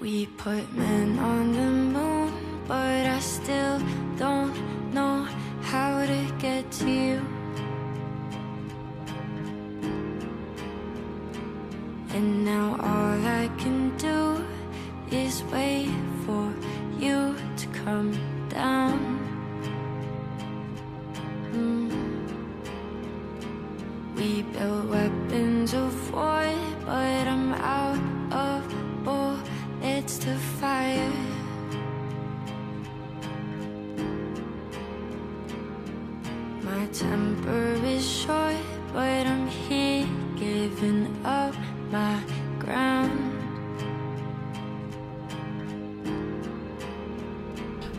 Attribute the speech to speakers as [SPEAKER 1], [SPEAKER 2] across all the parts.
[SPEAKER 1] We put men on the moon, but I still don't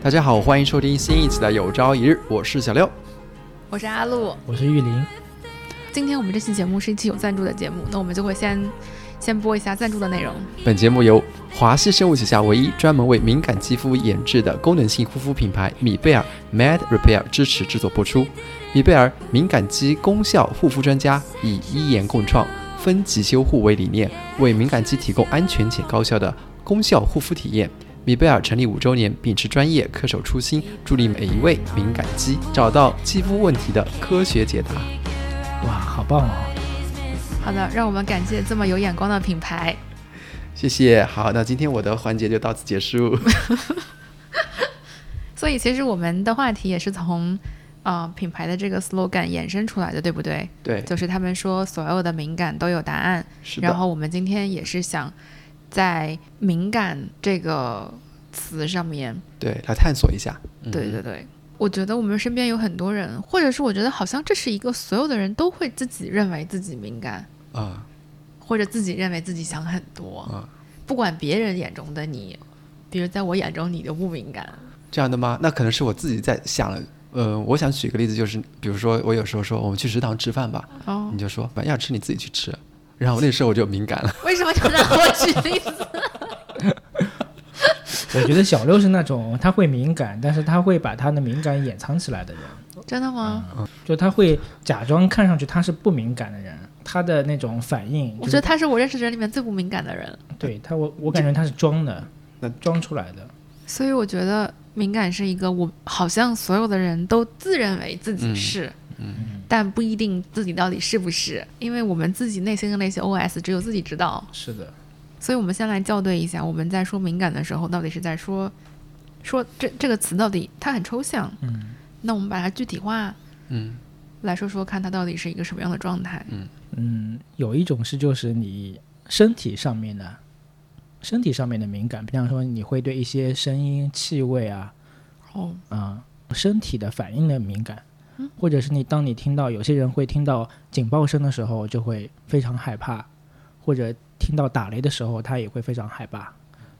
[SPEAKER 2] 大家好，欢迎收听新一期的有朝一日，我是小六。
[SPEAKER 3] 我是阿露。
[SPEAKER 4] 我是玉林。
[SPEAKER 3] 今天我们这期节目是一期有赞助的节目，那我们就会先先播一下赞助的内容。
[SPEAKER 2] 本节目由华西生物旗下唯一专门为敏感肌肤研制的功能性护肤品牌米贝尔 Med Repair 支持制作播出。米贝尔敏感肌功效护肤专家，以医研共创、分级修护为理念，为敏感肌提供安全且高效的功效护肤体验。米贝尔成立五周年，秉持专业、恪守初心，助力每一位敏感肌找到肌肤问题的科学解答。
[SPEAKER 4] 哇，好棒哦！
[SPEAKER 3] 好的，让我们感谢这么有眼光的品牌。
[SPEAKER 2] 谢谢。好，那今天我的环节就到此结束。
[SPEAKER 3] 所以其实我们的话题也是从呃品牌的这个 slogan 衍生出来的，对不对？
[SPEAKER 2] 对，
[SPEAKER 3] 就是他们说所有的敏感都有答案，
[SPEAKER 2] 是。
[SPEAKER 3] 然后我们今天也是想在敏感这个词上面，
[SPEAKER 2] 对，来探索一下。嗯
[SPEAKER 3] 对对对。我觉得我们身边有很多人，或者是我觉得好像这是一个所有的人都会自己认为自己敏感，
[SPEAKER 2] 啊
[SPEAKER 3] 或者自己认为自己想很多，
[SPEAKER 2] 啊，
[SPEAKER 3] 不管别人眼中的你，比如在我眼中你就不敏感，
[SPEAKER 2] 这样的吗？那可能是我自己在想了。呃，我想举个例子，就是比如说我有时候说我们去食堂吃饭吧，
[SPEAKER 3] 哦
[SPEAKER 2] 你，就说反正要吃你自己去吃，然后那时候我就敏感了。
[SPEAKER 3] 为什么就让我举例子？
[SPEAKER 4] 我觉得小六是那种他会敏感，但是他会把他的敏感掩藏起来的人，
[SPEAKER 3] 真的吗？
[SPEAKER 4] 就他会假装看上去他是不敏感的人，他的那种反应，
[SPEAKER 3] 我觉得他是我认识的人里面最不敏感的人，
[SPEAKER 4] 对他我我感觉他是装的，
[SPEAKER 2] 那
[SPEAKER 4] 装出来的。
[SPEAKER 3] 所以我觉得敏感是一个我好像所有的人都自认为自己是，
[SPEAKER 2] 嗯
[SPEAKER 3] 但不一定自己到底是不是，因为我们自己内心的那些 OS 只有自己知道。
[SPEAKER 4] 是的，
[SPEAKER 3] 所以我们先来校对一下，我们在说敏感的时候，到底是在说说这这个词到底它很抽象，
[SPEAKER 4] 嗯。
[SPEAKER 3] 那我们把它具体化
[SPEAKER 2] 嗯。
[SPEAKER 3] 来说说看，它到底是一个什么样的状态？
[SPEAKER 4] 嗯，有一种是就是你身体上面的，身体上面的敏感，比方说你会对一些声音、气味啊，
[SPEAKER 3] 哦，
[SPEAKER 4] 啊、身体的反应的敏感，或者是你当你听到有些人会听到警报声的时候就会非常害怕，或者听到打雷的时候他也会非常害怕，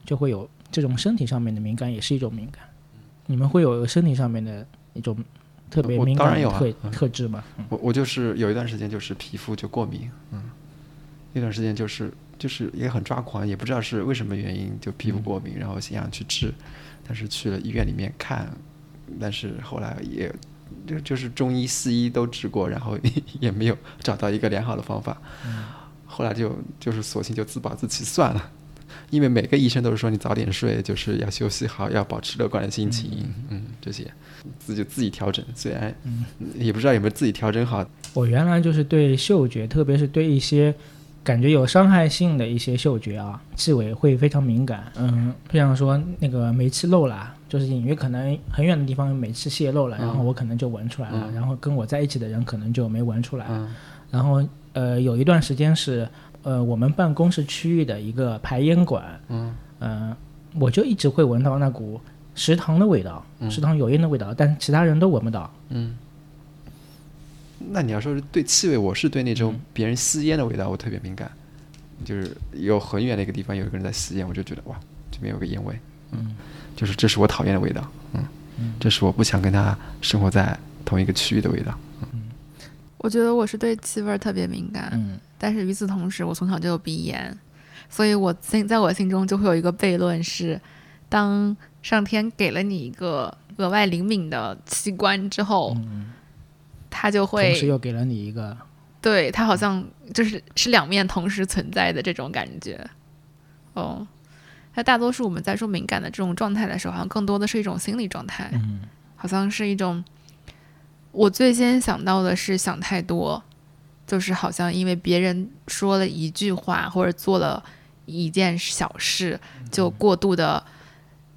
[SPEAKER 4] 就会有这种身体上面的敏感，也是一种敏感。你们会有身体上面的一种特别
[SPEAKER 2] 我
[SPEAKER 4] 敏
[SPEAKER 2] 当然有啊
[SPEAKER 4] 感的特、
[SPEAKER 2] 嗯
[SPEAKER 4] 特质吗？嗯
[SPEAKER 2] 我我就是有一段时间就是皮肤就过敏，嗯，那段时间就是就是也很抓狂，也不知道是为什么原因就皮肤过敏，然后想去治，但是去了医院里面看，但是后来也就就是中医西医都治过，然后 也没有找到一个良好的方法，后来就就是索性就自暴自弃算了。因为每个医生都是说你早点睡，就是要休息好，要保持乐观的心情，嗯，这些自己自己调整。虽然也不知道有没有自己调整好，
[SPEAKER 4] 我原来就是对嗅觉，特别是对一些感觉有伤害性的一些嗅觉啊，气味会非常敏感。嗯，比方说那个煤气漏了，就是隐约可能很远的地方有煤气泄漏了，然后我可能就闻出来了，
[SPEAKER 2] 嗯
[SPEAKER 4] 然后跟我在一起的人可能就没闻出来。
[SPEAKER 2] 嗯
[SPEAKER 4] 然后呃，有一段时间是呃我们办公室区域的一个排烟管，
[SPEAKER 2] 嗯
[SPEAKER 4] 嗯、我就一直会闻到那股食堂的味道，
[SPEAKER 2] 嗯
[SPEAKER 4] 食堂油烟的味道，但其他人都闻不到。
[SPEAKER 2] 嗯。那你要说是对气味，我是对那种别人吸烟的味道我特别敏感，就是有很远的一个地方有一个人在吸烟，我就觉得哇，这边有个烟味，
[SPEAKER 4] 嗯，
[SPEAKER 2] 就是这是我讨厌的味道，嗯，这是我不想跟他生活在同一个区域的味道。嗯。
[SPEAKER 3] 我觉得我是对气味特别敏感，
[SPEAKER 4] 嗯。
[SPEAKER 3] 但是与此同时，我从小就有鼻炎，所以我心在我心中就会有一个悖论是，当上天给了你一个额外灵敏的器官之后，
[SPEAKER 4] 嗯，
[SPEAKER 3] 它就会
[SPEAKER 4] 同时又给了你一个
[SPEAKER 3] 对他好像就是是两面同时存在的这种感觉。哦，那大多数我们在说敏感的这种状态的时候，好像更多的是一种心理状态，
[SPEAKER 4] 嗯
[SPEAKER 3] 好像是一种。我最先想到的是想太多，就是好像因为别人说了一句话或者做了一件小事，就过度的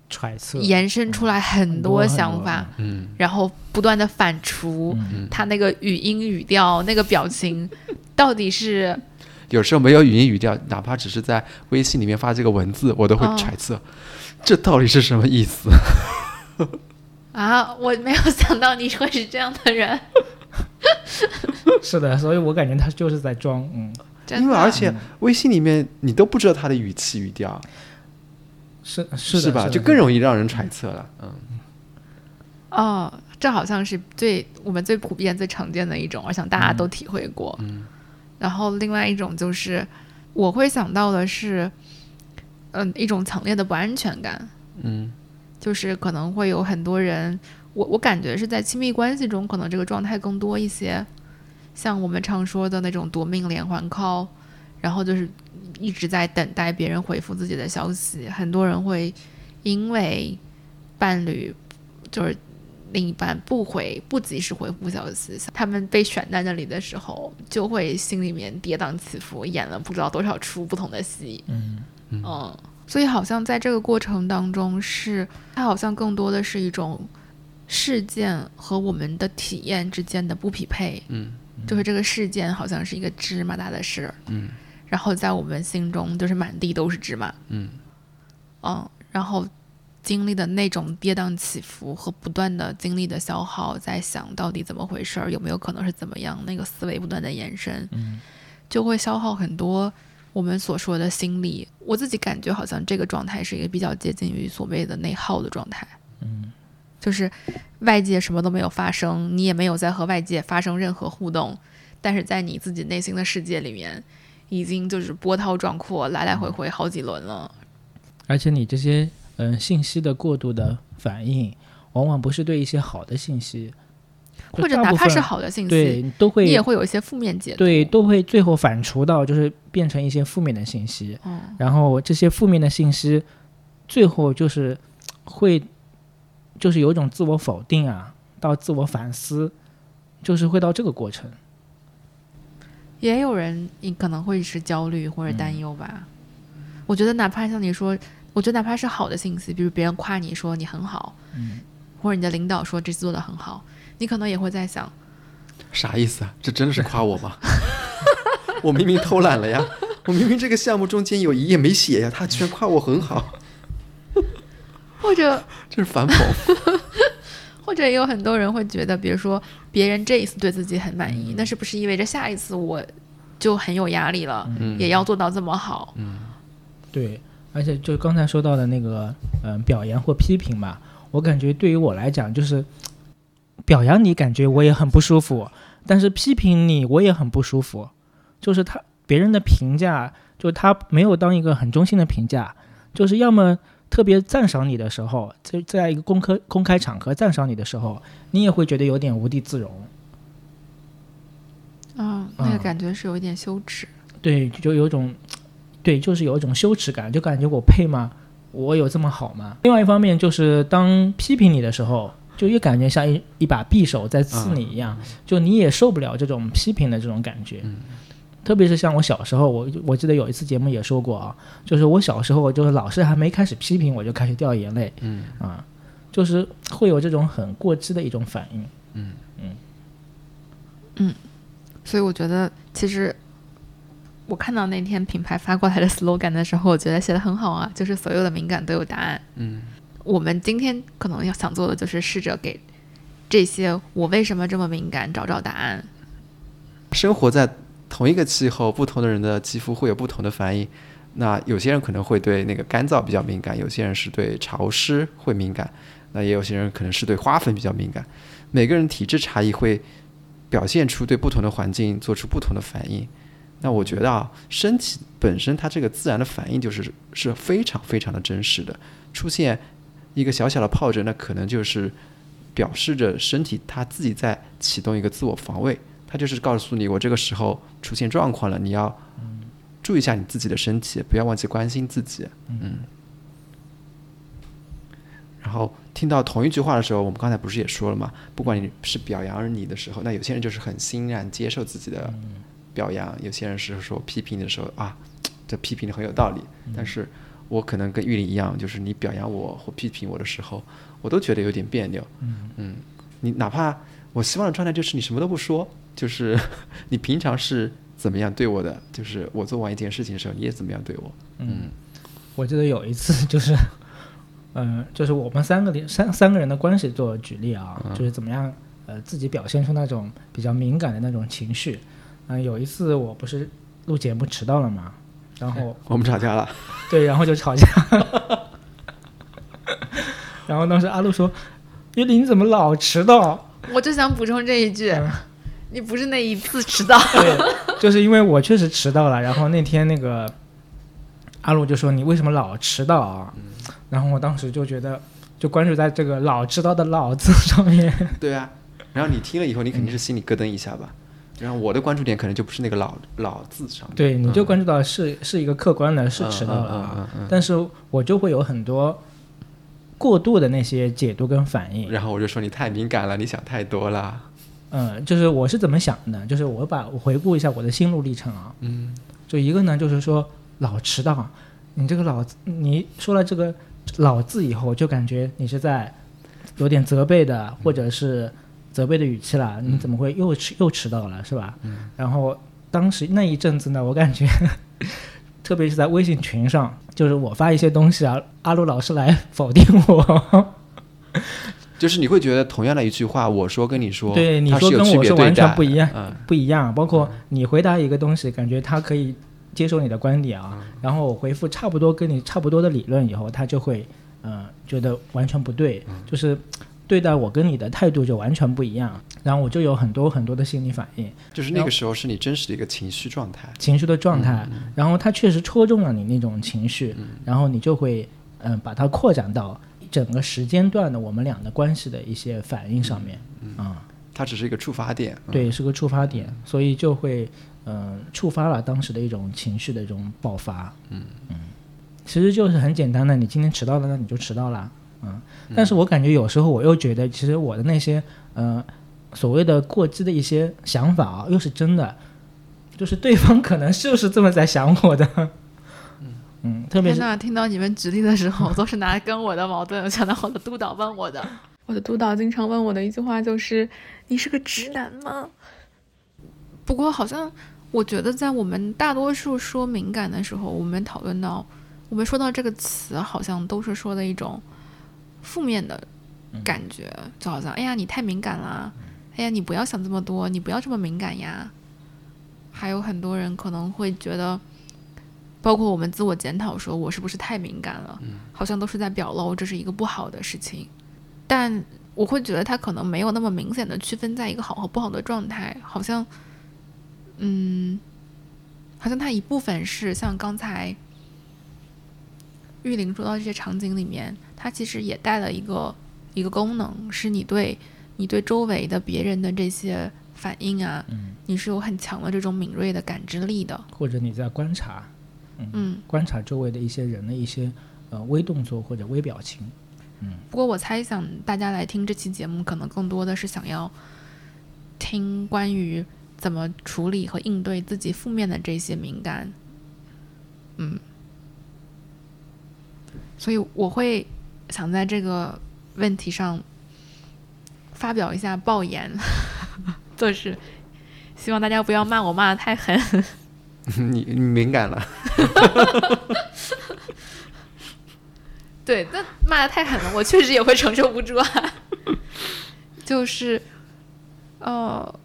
[SPEAKER 4] 揣测
[SPEAKER 3] 延伸出来很多想法，
[SPEAKER 2] 嗯。
[SPEAKER 3] 然后不断的反刍。
[SPEAKER 4] 嗯。
[SPEAKER 3] 他那个语音语调、那个表情，到底是
[SPEAKER 2] 有时候没有语音语调，哪怕只是在微信里面发这个文字，我都会
[SPEAKER 3] 哦。
[SPEAKER 2] 揣测，这到底是什么意思？
[SPEAKER 3] 啊？我没有想到你会是这样的人，
[SPEAKER 4] 是的，所以我感觉他就是在装，嗯，
[SPEAKER 2] 因为而且微信里面你都不知道他的语气语调，
[SPEAKER 4] 是是的
[SPEAKER 2] 吧？就更容易让人揣测了。嗯
[SPEAKER 3] 哦，这好像是最我们最普遍、最常见的一种，我想大家都体会过。
[SPEAKER 2] 嗯
[SPEAKER 3] 然后另外一种就是，我会想到的是，嗯、一种强烈的不安全感，
[SPEAKER 2] 嗯
[SPEAKER 3] 就是可能会有很多人，我我感觉是在亲密关系中，可能这个状态更多一些，像我们常说的那种夺命连环 call，然后就是一直在等待别人回复自己的消息，很多人会因为伴侣就是另一半不回不及时回复消息，他们被选在那里的时候，就会心里面跌宕起伏，演了不知道多少出不同的戏。
[SPEAKER 4] 嗯
[SPEAKER 3] 嗯，所以好像在这个过程当中是，它好像更多的是一种事件和我们的体验之间的不匹配，
[SPEAKER 2] 嗯。
[SPEAKER 3] 就是这个事件好像是一个芝麻大的事儿，
[SPEAKER 2] 嗯
[SPEAKER 3] 然后在我们心中就是满地都是芝麻，
[SPEAKER 2] 嗯。
[SPEAKER 3] 嗯，然后经历的那种跌宕起伏和不断的经历的消耗，在想到底怎么回事儿，有没有可能是怎么样，那个思维不断的延伸，
[SPEAKER 4] 嗯。
[SPEAKER 3] 就会消耗很多我们所说的心力。我自己感觉好像这个状态是一个比较接近于所谓的内耗的状态，
[SPEAKER 4] 嗯。
[SPEAKER 3] 就是外界什么都没有发生，你也没有在和外界发生任何互动，但是在你自己内心的世界里面，已经就是波涛壮阔，来来回回好几轮了。
[SPEAKER 4] 而且你这些嗯、呃信息的过度的反应，往往不是对一些好的信息，
[SPEAKER 3] 或者哪怕是好的信息，
[SPEAKER 4] 对都会
[SPEAKER 3] 你也会有一些负面解读。
[SPEAKER 4] 对，都会最后反刍到就是变成一些负面的信息，
[SPEAKER 3] 嗯，
[SPEAKER 4] 然后这些负面的信息，最后就是会就是有一种自我否定啊，到自我反思，就是会到这个过程。
[SPEAKER 3] 也有人你可能会是焦虑或者担忧吧。我觉得哪怕像你说，我觉得哪怕是好的信息，比如别人夸你说你很好，
[SPEAKER 4] 嗯
[SPEAKER 3] 或者你的领导说这次做的很好，你可能也会在想，
[SPEAKER 2] 啥意思啊？这真的是夸我吗？我明明偷懒了呀，我明明这个项目中间有一页没写呀，他居然夸我很好，
[SPEAKER 3] 或者
[SPEAKER 2] 这是反讽。
[SPEAKER 3] 或者也有很多人会觉得，比如说别人这一次对自己很满意，那是不是意味着下一次我就很有压力了，
[SPEAKER 2] 嗯
[SPEAKER 3] 也要做到这么好？
[SPEAKER 4] 嗯对，而且就刚才说到的那个嗯、呃表扬或批评吧，我感觉对于我来讲，就是表扬你，感觉我也很不舒服，但是批评你，我也很不舒服。就是他别人的评价，就他没有当一个很中性的评价，就是要么特别赞赏你的时候，在在一个公开公开场合赞赏你的时候，你也会觉得有点无地自容。
[SPEAKER 3] 嗯，那个
[SPEAKER 4] 嗯
[SPEAKER 3] 感觉是有一点羞耻。
[SPEAKER 4] 对，就有一种，对，就是有一种羞耻感，就感觉我配吗？我有这么好吗？另外一方面，就是当批评你的时候，就越感觉像一一把匕首在刺你一样，就你也受不了这种批评的这种感觉。特别是像我小时候，我我记得有一次节目也说过啊，就是我小时候就是老师还没开始批评我就开始掉眼泪，
[SPEAKER 2] 嗯
[SPEAKER 4] 啊，就是会有这种很过激的一种反应。
[SPEAKER 3] 嗯嗯嗯所以我觉得，其实我看到那天品牌发过来的 slogan 的时候，我觉得写的很好啊，就是所有的敏感都有答案。
[SPEAKER 2] 嗯
[SPEAKER 3] 我们今天可能要想做的就是试着给这些我为什么这么敏感找找答案。
[SPEAKER 2] 生活在同一个气候，不同的人的肌肤会有不同的反应。那有些人可能会对那个干燥比较敏感，有些人是对潮湿会敏感，那也有些人可能是对花粉比较敏感。每个人体质差异会表现出对不同的环境做出不同的反应。那我觉得啊，身体本身它这个自然的反应就是是非常非常的真实的。出现一个小小的疱疹，那可能就是表示着身体它自己在启动一个自我防卫，它就是告诉你我这个时候出现状况了，你要注意一下你自己的身体，不要忘记关心自己。嗯然后听到同一句话的时候，我们刚才不是也说了嘛？不管你是表扬你的时候，那有些人就是很欣然接受自己的表扬，有些人是说批评的时候啊，这批评的很有道理。但是我可能跟玉林一样，就是你表扬我或批评我的时候，我都觉得有点别扭。嗯你哪怕我希望的状态就是你什么都不说，就是 你平常是怎么样对我的，就是我做完一件事情的时候，你也怎么样对我。
[SPEAKER 4] 嗯，我记得有一次就是，嗯、就是我们三个的三三个人的关系做举例啊，就是怎么样呃自己表现出那种比较敏感的那种情绪。嗯、有一次我不是录节目迟到了嘛，然后
[SPEAKER 2] 我们吵架了，
[SPEAKER 4] 对，然后就吵架。然后当时阿路说：“玉林你怎么老迟到
[SPEAKER 3] 我就想补充这一句，
[SPEAKER 4] 嗯
[SPEAKER 3] 你不是那一次迟到，？”
[SPEAKER 4] 对，就是因为我确实迟到了。然后那天那个阿鲁就说：“你为什么老迟到啊？”然后我当时就觉得，就关注在这个“老迟到”的“老”字上面。
[SPEAKER 2] 对啊。然后你听了以后，你肯定是心里咯噔一下吧。然后我的关注点可能就不是那个老老字上面，
[SPEAKER 4] 对，你就
[SPEAKER 2] 嗯
[SPEAKER 4] 关注到是是一个客观的，是迟到了
[SPEAKER 2] 嗯
[SPEAKER 4] 啊。
[SPEAKER 2] 嗯嗯嗯
[SPEAKER 4] 但是我就会有很多过度的那些解读跟反应。
[SPEAKER 2] 然后我就说你太敏感了，你想太多了。
[SPEAKER 4] 嗯，就是我是怎么想的？就是我把我回顾一下我的心路历程啊。
[SPEAKER 2] 嗯
[SPEAKER 4] 就一个呢，就是说老迟到，你这个老，你说了这个老字以后，就感觉你是在有点责备的，或者是责备的语气了。你怎么会又迟又迟到了，是吧？
[SPEAKER 2] 嗯
[SPEAKER 4] 然后当时那一阵子呢，我感觉，特别是在微信群上，就是我发一些东西啊，阿鲁老师来否定我。
[SPEAKER 2] 就是你会觉得同样的一句话，我说跟你说，
[SPEAKER 4] 对你说跟我说完全不一样
[SPEAKER 2] 嗯。
[SPEAKER 4] 不一样，包括你回答一个东西，感觉他可以接受你的观点啊，然后我回复差不多跟你差不多的理论以后，他就会呃觉得完全不对，就是对待我跟你的态度就完全不一样，然后我就有很多很多的心理反应、
[SPEAKER 2] 就是那个时候是你真实的一个情绪状态。
[SPEAKER 4] 情绪的状态，然后他确实戳中了你那种情绪，然后你就会嗯、呃把它扩展到整个时间段的我们俩的关系的一些反应上面，啊、
[SPEAKER 2] 它只是一个触发点。嗯，
[SPEAKER 4] 对，是个触发点，所以就会嗯、呃触发了当时的一种情绪的一种爆发。嗯嗯其实就是很简单的，你今天迟到了，那你就迟到了。嗯，但是我感觉有时候我又觉得，其实我的那些呃所谓的过激的一些想法啊，又是真的，就是对方可能就是这么在想我的。嗯，特别是
[SPEAKER 3] 天呐，听到你们举例的时候，都是拿跟我的矛盾想到我的督导问我的。我的督导经常问我的一句话就是：“你是个直男吗？”不过好像我觉得，在我们大多数说敏感的时候，我们讨论到，我们说到这个词，好像都是说的一种负面的感觉，就好像哎呀你太敏感啦，哎呀你不要想这么多，你不要这么敏感呀。还有很多人可能会觉得。包括我们自我检讨，说我是不是太敏感了，好像都是在表露这是一个不好的事情。但我会觉得他可能没有那么明显的区分在一个好和不好的状态，好像，嗯，好像他一部分是像刚才玉玲说到这些场景里面，它其实也带了一个一个功能，是你对你对周围的别人的这些反应啊，你是有很强的这种敏锐的感知力的，
[SPEAKER 4] 或者你在观察，
[SPEAKER 3] 嗯。
[SPEAKER 4] 观察周围的一些人的一些呃微动作或者微表情。
[SPEAKER 3] 嗯不过我猜想大家来听这期节目，可能更多的是想要听关于怎么处理和应对自己负面的这些敏感，嗯，所以我会想在这个问题上发表一下爆言，就是希望大家不要骂我骂的太狠。
[SPEAKER 2] 你你敏感了。
[SPEAKER 3] 对，那骂的太狠了，我确实也会承受不住啊。就是，呃，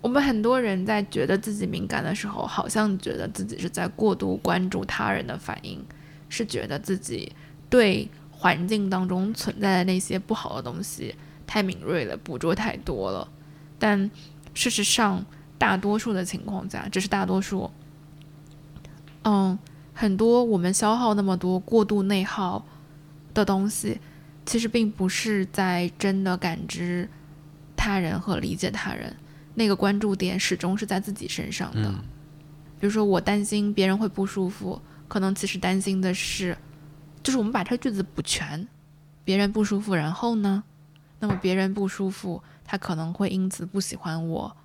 [SPEAKER 3] 我们很多人在觉得自己敏感的时候，好像觉得自己是在过度关注他人的反应，是觉得自己对环境当中存在的那些不好的东西太敏锐了，捕捉太多了。但事实上，大多数的情况下，这是大多数。嗯，很多我们消耗那么多过度内耗的东西，其实并不是在真的感知他人和理解他人，那个关注点始终是在自己身上的。
[SPEAKER 2] 嗯
[SPEAKER 3] 比如说，我担心别人会不舒服，可能其实担心的是，就是我们把这个句子补全，别人不舒服，然后呢？那么别人不舒服，他可能会因此不喜欢我，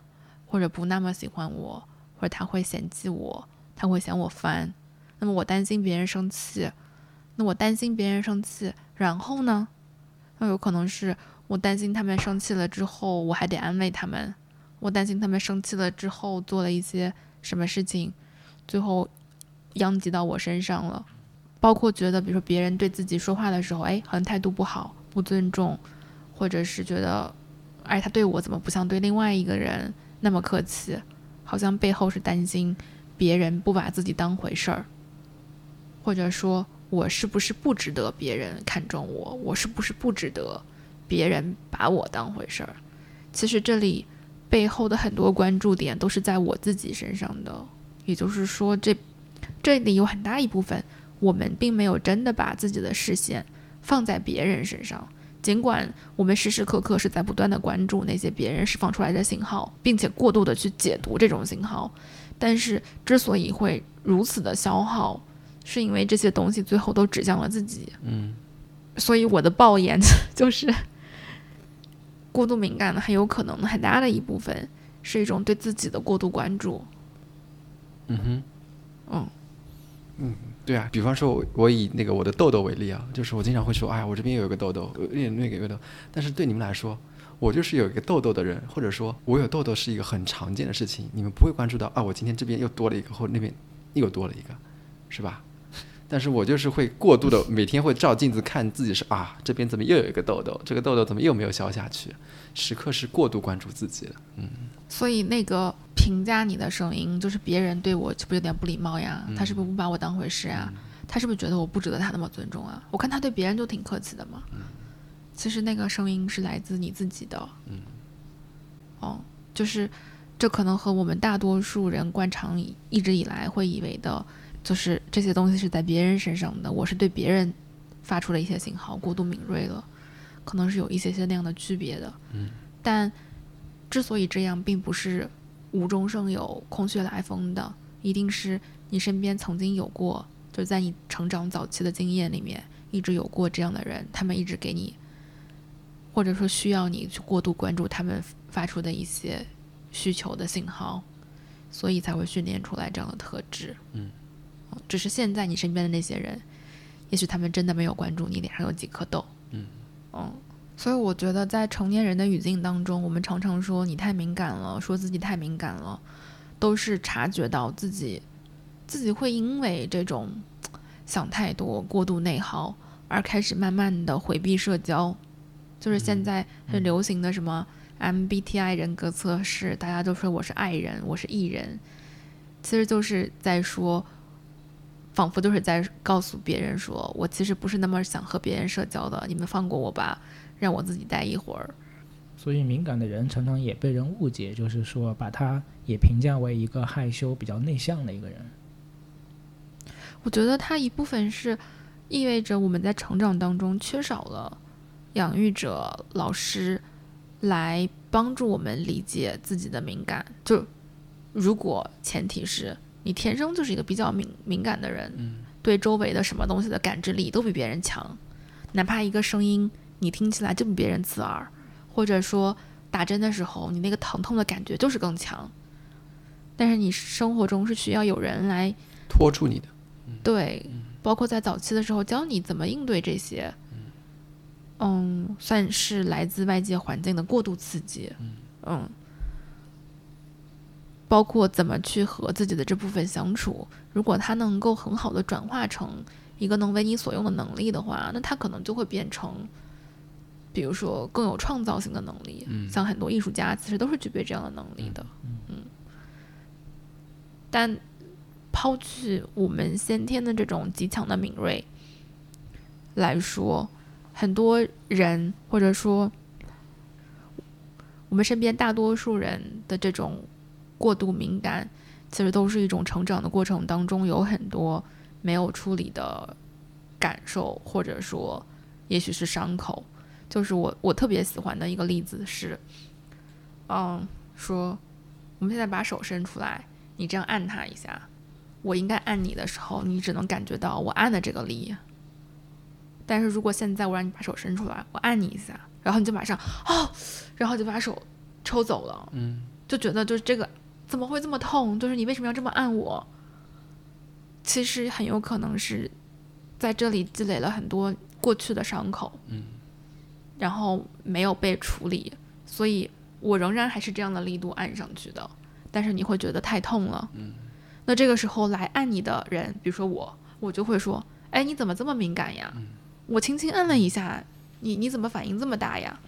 [SPEAKER 3] 或者不那么喜欢我，或者他会嫌弃我，他会嫌我烦。那么我担心别人生气，那我担心别人生气，然后呢？那有可能是我担心他们生气了之后，我还得安慰他们。我担心他们生气了之后做了一些什么事情，最后殃及到我身上了。包括觉得，比如说别人对自己说话的时候，哎，好像态度不好，不尊重，或者是觉得，哎，他对我怎么不像对另外一个人那么客气？好像背后是担心别人不把自己当回事儿，或者说我是不是不值得别人看重我？我是不是不值得别人把我当回事儿？其实这里背后的很多关注点都是在我自己身上的，也就是说，这这里有很大一部分。我们并没有真的把自己的视线放在别人身上，尽管我们时时刻刻是在不断的关注那些别人释放出来的信号，并且过度的去解读这种信号，但是之所以会如此的消耗，是因为这些东西最后都指向了自己。
[SPEAKER 2] 嗯，
[SPEAKER 3] 所以我的抱怨 就是，过度敏感的很有可能很大的一部分是一种对自己的过度关注。
[SPEAKER 2] 嗯哼，
[SPEAKER 3] 嗯，
[SPEAKER 2] 嗯。对啊，比方说，我我以那个我的痘痘为例啊，就是我经常会说，哎呀，我这边有一个痘痘，有点那个有个痘，但是对你们来说，我就是有一个痘痘的人，或者说我有痘痘是一个很常见的事情，你们不会关注到啊，我今天这边又多了一个，或者那边又多了一个，是吧？但是我就是会过度的每天会照镜子看自己是啊，这边怎么又有一个痘痘，这个痘痘怎么又没有消下去，时刻是过度关注自己的，嗯。
[SPEAKER 3] 所以那个评价你的声音，就是别人对我是不是有点不礼貌呀？他是不是不把我当回事啊？他是不是觉得我不值得他那么尊重啊？我看他对别人就挺客气的嘛。其实那个声音是来自你自己的。
[SPEAKER 2] 嗯。
[SPEAKER 3] 哦，就是这可能和我们大多数人惯常一直以来会以为的，就是这些东西是在别人身上的，我是对别人发出了一些信号过度敏锐了，可能是有一些些那样的区别的。
[SPEAKER 2] 嗯。
[SPEAKER 3] 但。之所以这样，并不是无中生有、空穴来风的，一定是你身边曾经有过，就在你成长早期的经验里面，一直有过这样的人，他们一直给你，或者说需要你去过度关注他们发出的一些需求的信号，所以才会训练出来这样的特质。
[SPEAKER 2] 嗯，
[SPEAKER 3] 只是现在你身边的那些人，也许他们真的没有关注你脸上有几颗痘。
[SPEAKER 2] 嗯，
[SPEAKER 3] 嗯。所以我觉得，在成年人的语境当中，我们常常说你太敏感了，说自己太敏感了，都是察觉到自己自己会因为这种想太多、过度内耗而开始慢慢的回避社交。就是现在很流行的什么 MBTI 人格测试，大家都说我是爱人，我是 E 人，其实就是在说，仿佛就是在告诉别人说我其实不是那么想和别人社交的，你们放过我吧。让我自己待一会儿。
[SPEAKER 4] 所以敏感的人常常也被人误解，就是说把他也评价为一个害羞、比较内向的一个人。
[SPEAKER 3] 我觉得他一部分是意味着我们在成长当中缺少了养育者、老师来帮助我们理解自己的敏感。就如果前提是你天生就是一个比较敏敏感的人，对周围的什么东西的感知力都比别人强，哪怕一个声音。你听起来就比别人刺耳，或者说打针的时候你那个疼痛的感觉就是更强，但是你生活中是需要有人来
[SPEAKER 2] 拖住你的，
[SPEAKER 3] 对，包括在早期的时候教你怎么应对这些，嗯，算是来自外界环境的过度刺激，嗯，包括怎么去和自己的这部分相处，如果他能够很好的转化成一个能为你所用的能力的话，那他可能就会变成。比如说更有创造性的能力，像很多艺术家其实都是具备这样的能力的。嗯，但抛去我们先天的这种极强的敏锐来说，很多人或者说我们身边大多数人的这种过度敏感，其实都是一种成长的过程当中有很多没有处理的感受，或者说也许是伤口。就是我我特别喜欢的一个例子是，嗯，说我们现在把手伸出来，你这样按它一下，我应该按你的时候，你只能感觉到我按的这个力，但是如果现在我让你把手伸出来，我按你一下，然后你就马上哦，然后就把手抽走了，
[SPEAKER 2] 嗯。
[SPEAKER 3] 就觉得就是这个怎么会这么痛？就是你为什么要这么按我？其实很有可能是在这里积累了很多过去的伤口，
[SPEAKER 2] 嗯，
[SPEAKER 3] 然后没有被处理，所以我仍然还是这样的力度按上去的，但是你会觉得太痛了，
[SPEAKER 2] 嗯，
[SPEAKER 3] 那这个时候来按你的人，比如说我，我就会说，哎，你怎么这么敏感呀？
[SPEAKER 2] 嗯
[SPEAKER 3] 我轻轻按了一下，你你怎么反应这么大呀？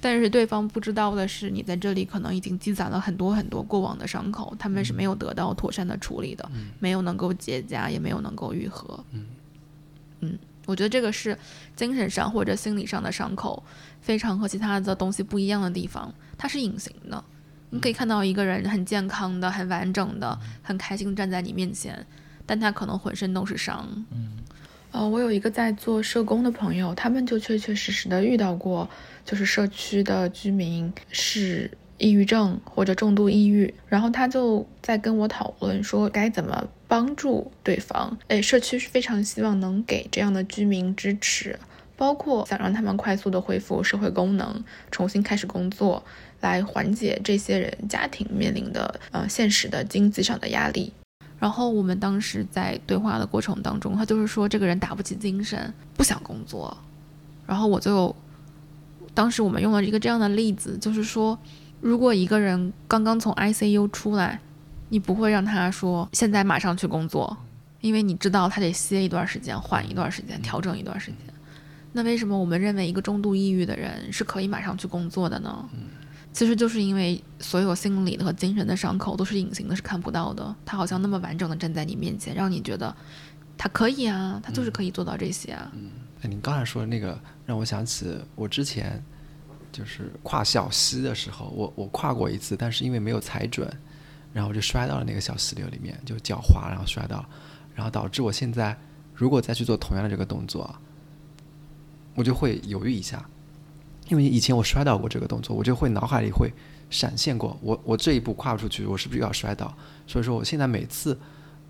[SPEAKER 3] 但是对方不知道的是，你在这里可能已经积攒了很多很多过往的伤口，他们是没有得到妥善的处理的，
[SPEAKER 2] 嗯
[SPEAKER 3] 没有能够结痂，也没有能够愈合。
[SPEAKER 2] 嗯
[SPEAKER 3] 嗯我觉得这个是精神上或者心理上的伤口，非常和其他的东西不一样的地方，它是隐形的。你可以看到一个人很健康的、很完整的、很开心站在你面前，但他可能浑身都是伤。
[SPEAKER 4] 嗯，
[SPEAKER 3] 呃，我有一个在做社工的朋友，他们就确确实实的遇到过，就是社区的居民是抑郁症或者重度抑郁，然后他就在跟我讨论说该怎么帮助对方。哎，社区是非常希望能给这样的居民支持，包括想让他们快速的恢复社会功能，重新开始工作，来缓解这些人家庭面临的呃现实的经济上的压力。然后我们当时在对话的过程当中，他就是说这个人打不起精神，不想工作。然后我就，当时我们用了一个这样的例子，就是说，如果一个人刚刚从 ICU 出来，你不会让他说现在马上去工作，因为你知道他得歇一段时间，缓一段时间，调整一段时间。那为什么我们认为一个中度抑郁的人是可以马上去工作的呢？其实就是因为所有心理的和精神的伤口都是隐形的，是看不到的。他好像那么完整的站在你面前，让你觉得他可以啊，他就是可以做到这些啊。
[SPEAKER 2] 哎，你刚才说的那个让我想起我之前就是跨小溪的时候，我我跨过一次，但是因为没有踩准，然后我就摔到了那个小溪流里面，就脚滑，然后摔到，然后导致我现在如果再去做同样的这个动作，我就会犹豫一下，因为以前我摔倒过这个动作，我就会脑海里会闪现过，我我这一步跨不出去，我是不是又要摔倒？所以说我现在每次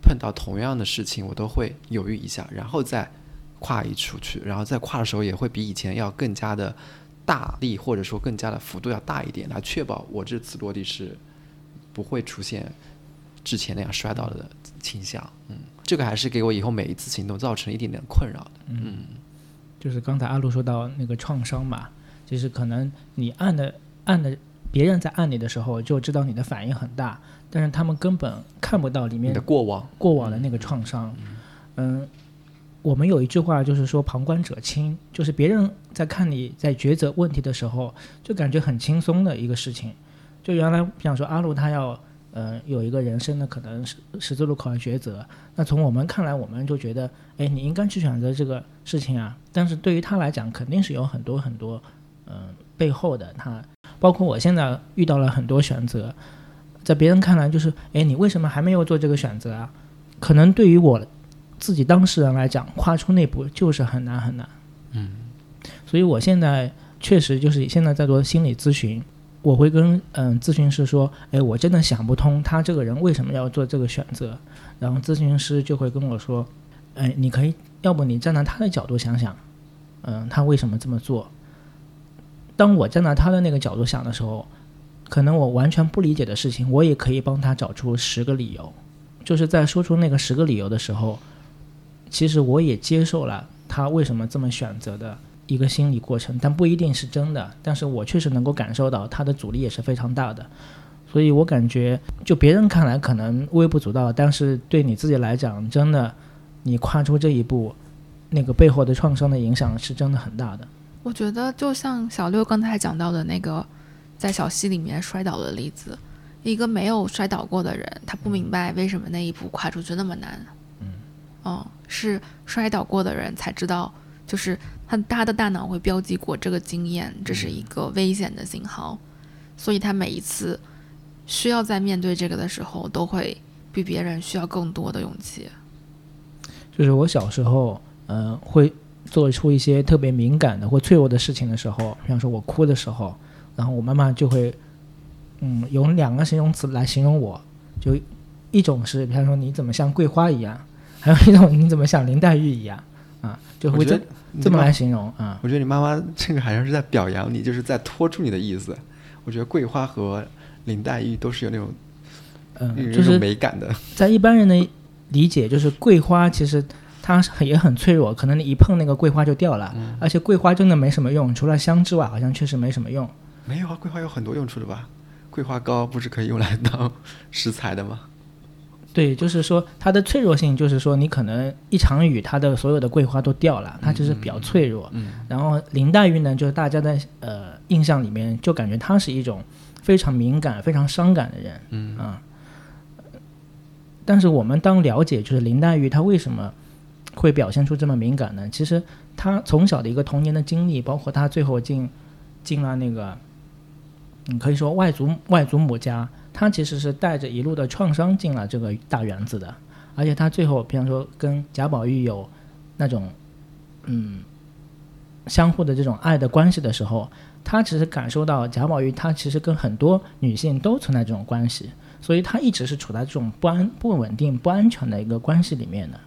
[SPEAKER 2] 碰到同样的事情，我都会犹豫一下，然后再跨一出去，然后再跨的时候也会比以前要更加的大力，或者说更加的幅度要大一点，来确保我这次落地是不会出现之前那样摔倒的倾向。嗯，这个还是给我以后每一次行动造成一点点困扰的。嗯
[SPEAKER 4] 就是刚才阿路说到那个创伤嘛，就是可能你按的按的，别人在按你的时候就知道你的反应很大，但是他们根本看不到里面
[SPEAKER 2] 的过往，
[SPEAKER 4] 过往的那个创伤。嗯，我们有一句话就是说“旁观者清”，就是别人在看你在抉择问题的时候，就感觉很轻松的一个事情。就原来比方说阿路他要呃有一个人生的可能十十字路口的抉择，那从我们看来，我们就觉得，哎，你应该去选择这个事情啊。但是对于他来讲，肯定是有很多很多嗯、背后的他，包括我现在遇到了很多选择，在别人看来就是，哎，你为什么还没有做这个选择啊？可能对于我自己当事人来讲，跨出那步就是很难很难。
[SPEAKER 2] 嗯，
[SPEAKER 4] 所以我现在确实就是现在在做心理咨询，我会跟嗯咨询师说，哎，我真的想不通他这个人为什么要做这个选择，然后咨询师就会跟我说，哎，你可以，要不你站在他的角度想想，嗯，他为什么这么做？当我站在他的那个角度想的时候，可能我完全不理解的事情，我也可以帮他找出十个理由。就是在说出那个十个理由的时候，其实我也接受了他为什么这么选择的一个心理过程，但不一定是真的。但是我确实能够感受到他的阻力也是非常大的，所以我感觉就别人看来可能微不足道，但是对你自己来讲，真的你跨出这一步，那个背后的创伤的影响是真的很大的。
[SPEAKER 3] 我觉得就像小六刚才讲到的那个在小溪里面摔倒的例子，一个没有摔倒过的人，他不明白为什么那一步跨出去那么难。
[SPEAKER 4] 嗯，
[SPEAKER 3] 哦，是摔倒过的人才知道，就是他他的大脑会标记过这个经验，这是一个危险的信号，所以他每一次需要在面对这个的时候，都会比别人需要更多的勇气。
[SPEAKER 4] 就是我小时候，呃，会做出一些特别敏感的或脆弱的事情的时候，比方说我哭的时候，然后我妈妈就会，嗯，用两个形容词来形容我，就一种是，比方说你怎么像桂花一样，还有一种你怎么像林黛玉一样，啊，就会这这么来形容啊。
[SPEAKER 2] 我觉得你妈妈这个好像是在表扬你，就是在托住你的意思。我觉得桂花和林黛玉都是有那种
[SPEAKER 4] 嗯，就是
[SPEAKER 2] 美感的。
[SPEAKER 4] 在一般人的理解，就是桂花其实它是也很脆弱，可能你一碰那个桂花就掉了，
[SPEAKER 2] 嗯
[SPEAKER 4] 而且桂花真的没什么用，除了香之外，好像确实没什么用。
[SPEAKER 2] 没有啊，桂花有很多用处的吧？桂花糕不是可以用来当食材的吗？
[SPEAKER 4] 对，就是说它的脆弱性，就是说你可能一场雨，它的所有的桂花都掉了，它就是比较脆弱。
[SPEAKER 2] 嗯
[SPEAKER 4] 然后林黛玉呢，就是大家的呃印象里面，就感觉她是一种非常敏感、非常伤感的人。
[SPEAKER 2] 嗯
[SPEAKER 4] 啊。但是我们当了解就是林黛玉她为什么会表现出这么敏感呢？其实他从小的一个童年的经历，包括他最后进进了那个，你，可以说外祖外祖母家，他其实是带着一路的创伤进了这个大园子的，而且他最后，比方说跟贾宝玉有那种嗯相互的这种爱的关系的时候，他其实感受到贾宝玉他其实跟很多女性都存在这种关系，所以他一直是处在这种不安、不稳定、不安全的一个关系里面的。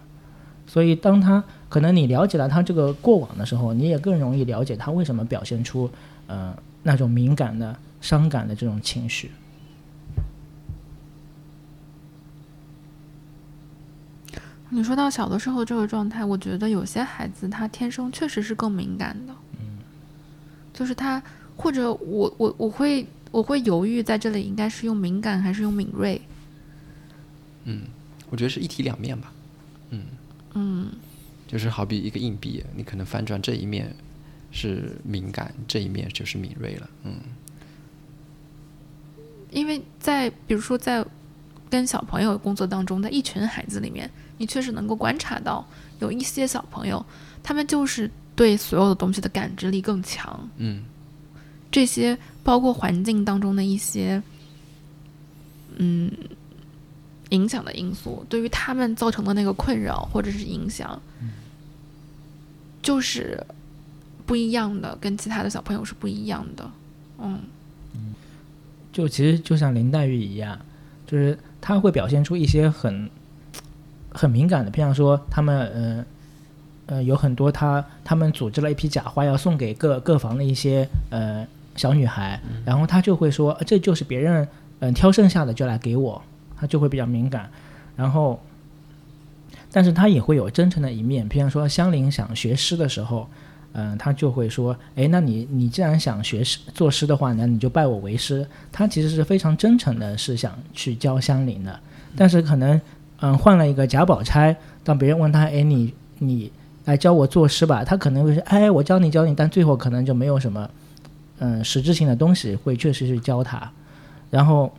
[SPEAKER 4] 所以，当他可能你了解了他这个过往的时候，你也更容易了解他为什么表现出呃那种敏感的、伤感的这种情绪。
[SPEAKER 3] 你说到小的时候这个状态，我觉得有些孩子他天生确实是更敏感的，嗯，就是他或者我我我会我会犹豫在这里应该是用敏感还是用敏锐，
[SPEAKER 2] 嗯，我觉得是一体两面吧。
[SPEAKER 3] 嗯
[SPEAKER 2] 就是好比一个硬币，你可能翻转这一面是敏感，这一面就是敏锐了。嗯。
[SPEAKER 3] 因为在比如说在跟小朋友工作当中，在一群孩子里面，你确实能够观察到有一些小朋友，他们就是对所有的东西的感知力更强，
[SPEAKER 2] 嗯。
[SPEAKER 3] 这些包括环境当中的一些，嗯，影响的因素，对于他们造成的那个困扰或者是影响，就是不一样的，跟其他的小朋友是不一样的。嗯
[SPEAKER 4] 就其实就像林黛玉一样，就是她会表现出一些很很敏感的，比方说他们呃呃有很多他他们组织了一批假花要送给各各房的一些呃小女孩，然后他就会说呃这就是别人嗯、呃挑剩下的就来给我，他就会比较敏感，然后。但是他也会有真诚的一面，比方说香菱想学诗的时候，嗯、他就会说，哎，那你你既然想学诗作诗的话，那你就拜我为师。他其实是非常真诚的，是想去教香菱的。但是可能，嗯，换了一个贾宝钗，当别人问他，哎，你你来教我作诗吧，他可能会说，哎，我教你教你，但最后可能就没有什么，嗯，实质性的东西会确实去教他。然后，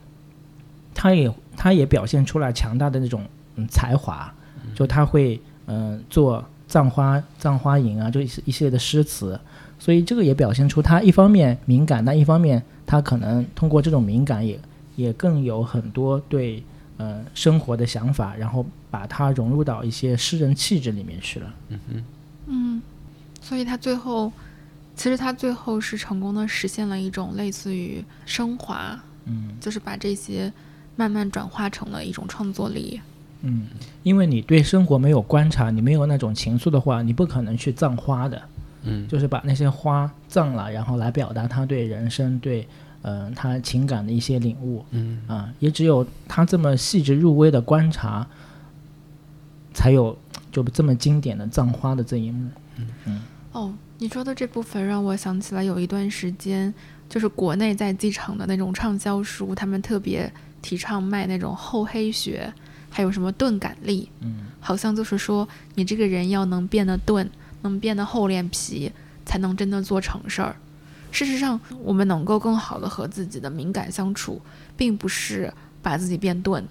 [SPEAKER 4] 他也他也表现出来强大的那种嗯才华，就他会嗯、做葬花葬花吟啊，就一系一系列的诗词，所以这个也表现出他一方面敏感，但一方面他可能通过这种敏感也也更有很多对呃生活的想法，然后把它融入到一些诗人气质里面去了。
[SPEAKER 2] 嗯哼。
[SPEAKER 3] 嗯，所以他最后，其实他最后是成功的实现了一种类似于升华，
[SPEAKER 4] 嗯。
[SPEAKER 3] 就是把这些慢慢转化成了一种创作力。
[SPEAKER 4] 嗯，因为你对生活没有观察，你没有那种情愫的话，你不可能去葬花的。
[SPEAKER 2] 嗯
[SPEAKER 4] 就是把那些花葬了，然后来表达他对人生、对呃他情感的一些领悟
[SPEAKER 2] 嗯
[SPEAKER 4] 啊、也只有他这么细致入微的观察，才有就这么经典的葬花的这一幕。
[SPEAKER 3] 嗯嗯哦，你说的这部分让我想起来有一段时间，就是国内在机场的那种畅销书，他们特别提倡卖那种厚黑学，还有什么钝感力，
[SPEAKER 4] 嗯
[SPEAKER 3] 好像就是说你这个人要能变得钝，能变得厚脸皮，才能真的做成事儿。事实上，我们能够更好的和自己的敏感相处，并不是把自己变钝。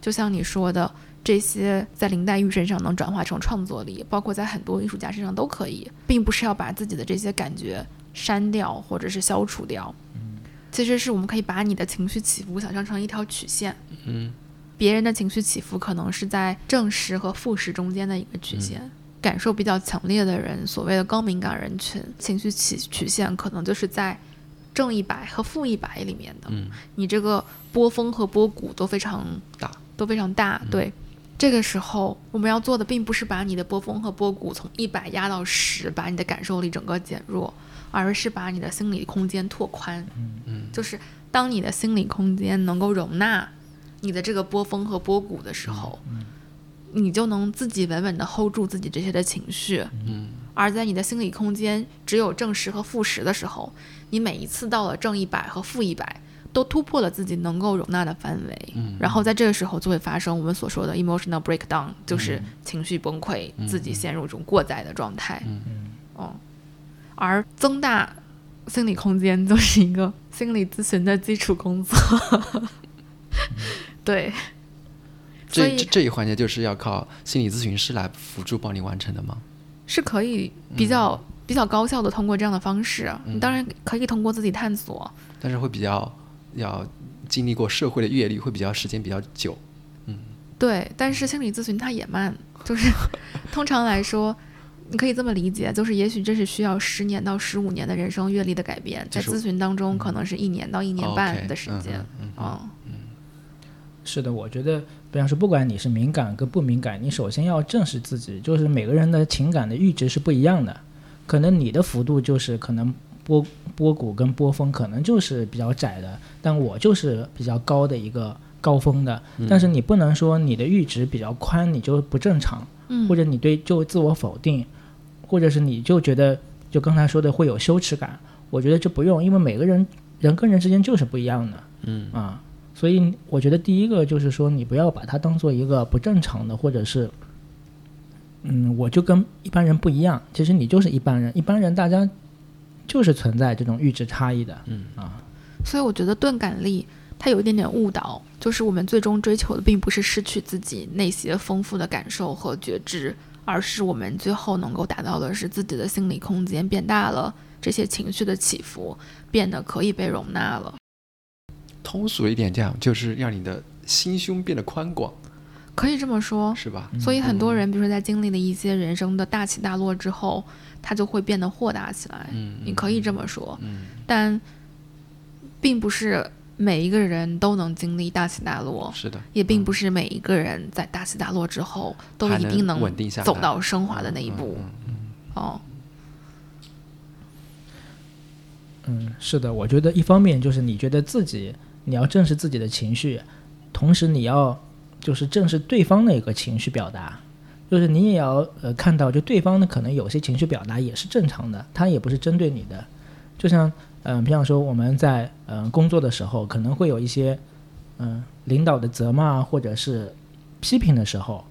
[SPEAKER 3] 就像你说的，这些在林黛玉身上能转化成创作力，包括在很多艺术家身上都可以，并不是要把自己的这些感觉删掉或者是消除掉。其实是我们可以把你的情绪起伏想象成一条曲线，
[SPEAKER 2] 嗯
[SPEAKER 3] 别人的情绪起伏可能是在正时和负时中间的一个曲线。感受比较强烈的人，所谓的高敏感人群，情绪起曲线可能就是在正一百和负一百里面的。
[SPEAKER 2] 嗯
[SPEAKER 3] 你这个波峰和波谷都非常
[SPEAKER 2] 大，
[SPEAKER 3] 都非常大。对，这个时候我们要做的并不是把你的波峰和波谷从一百压到十，把你的感受力整个减弱，而是把你的心理空间拓宽。
[SPEAKER 2] 嗯
[SPEAKER 3] 就是当你的心理空间能够容纳你的这个波峰和波谷的时候，你就能自己稳稳的 hold 住自己这些的情绪。
[SPEAKER 2] 嗯
[SPEAKER 3] 而在你的心理空间只有正十和负十的时候，你每一次到了正一百和负一百，都突破了自己能够容纳的范围。
[SPEAKER 2] 嗯
[SPEAKER 3] 然后在这个时候就会发生我们所说的 emotional breakdown，就是情绪崩溃，自己陷入一种过载的状态。
[SPEAKER 2] 嗯
[SPEAKER 3] 嗯，而增大心理空间就是一个心理咨询的基础工作。对，所以
[SPEAKER 2] 这这这一环节就是要靠心理咨询师来辅助帮你完成的吗？
[SPEAKER 3] 是可以比较、比较高效的通过这样的方式。你当然可以通过自己探索。
[SPEAKER 2] 但是会比较要经历过社会的阅历，会比较时间比较久。
[SPEAKER 3] 嗯对，但是心理咨询它也慢，就是 通常来说，你可以这么理解，就是也许这是需要十年到十五年的人生阅历的改变，在咨询当中可能是一年到一年
[SPEAKER 2] 哦
[SPEAKER 3] 半的时间。
[SPEAKER 2] 嗯
[SPEAKER 4] 是的，我觉得，比方说，不管你是敏感跟不敏感，你首先要正视自己，就是每个人的情感的阈值是不一样的，可能你的幅度就是可能波波谷跟波峰可能就是比较窄的，但我就是比较高的一个高峰的，但是你不能说你的阈值比较宽，你就不正常，
[SPEAKER 3] 嗯，
[SPEAKER 4] 或者你对就自我否定，或者是你就觉得就刚才说的会有羞耻感，我觉得这不用，因为每个人人跟人之间就是不一样的，
[SPEAKER 2] 嗯。
[SPEAKER 4] 啊，所以我觉得第一个就是说你不要把它当做一个不正常的，或者是，嗯，我就跟一般人不一样，其实你就是一般人，一般人大家就是存在这种阈值差异的，
[SPEAKER 2] 嗯
[SPEAKER 4] 啊，
[SPEAKER 3] 所以我觉得钝感力它有一点点误导，就是我们最终追求的并不是失去自己那些丰富的感受和觉知，而是我们最后能够达到的是自己的心理空间变大了，这些情绪的起伏变得可以被容纳了。
[SPEAKER 2] 通俗一点讲，就是让你的心胸变得宽广，
[SPEAKER 3] 可以这么说，
[SPEAKER 2] 是吧？
[SPEAKER 3] 所以很多人，比如说在经历了一些人生的大起大落之后，他就会变得豁达起来。
[SPEAKER 2] 嗯，
[SPEAKER 3] 你可以这么说，
[SPEAKER 2] 嗯
[SPEAKER 3] 但并不是每一个人都能经历大起大落，
[SPEAKER 2] 是的，
[SPEAKER 3] 也并不是每一个人在大起大落之后都一定
[SPEAKER 2] 能稳定下来。
[SPEAKER 3] 走到升华的那一
[SPEAKER 2] 嗯
[SPEAKER 3] 步。
[SPEAKER 2] 嗯嗯
[SPEAKER 3] 哦，
[SPEAKER 4] 嗯，是的，我觉得一方面就是你觉得自己你要正视自己的情绪，同时你要就是正视对方的一个情绪表达，就是你也要呃看到，就对方呢可能有些情绪表达也是正常的，他也不是针对你的。就像嗯、呃比方说我们在嗯、呃工作的时候，可能会有一些嗯、领导的责骂或者是批评的时候，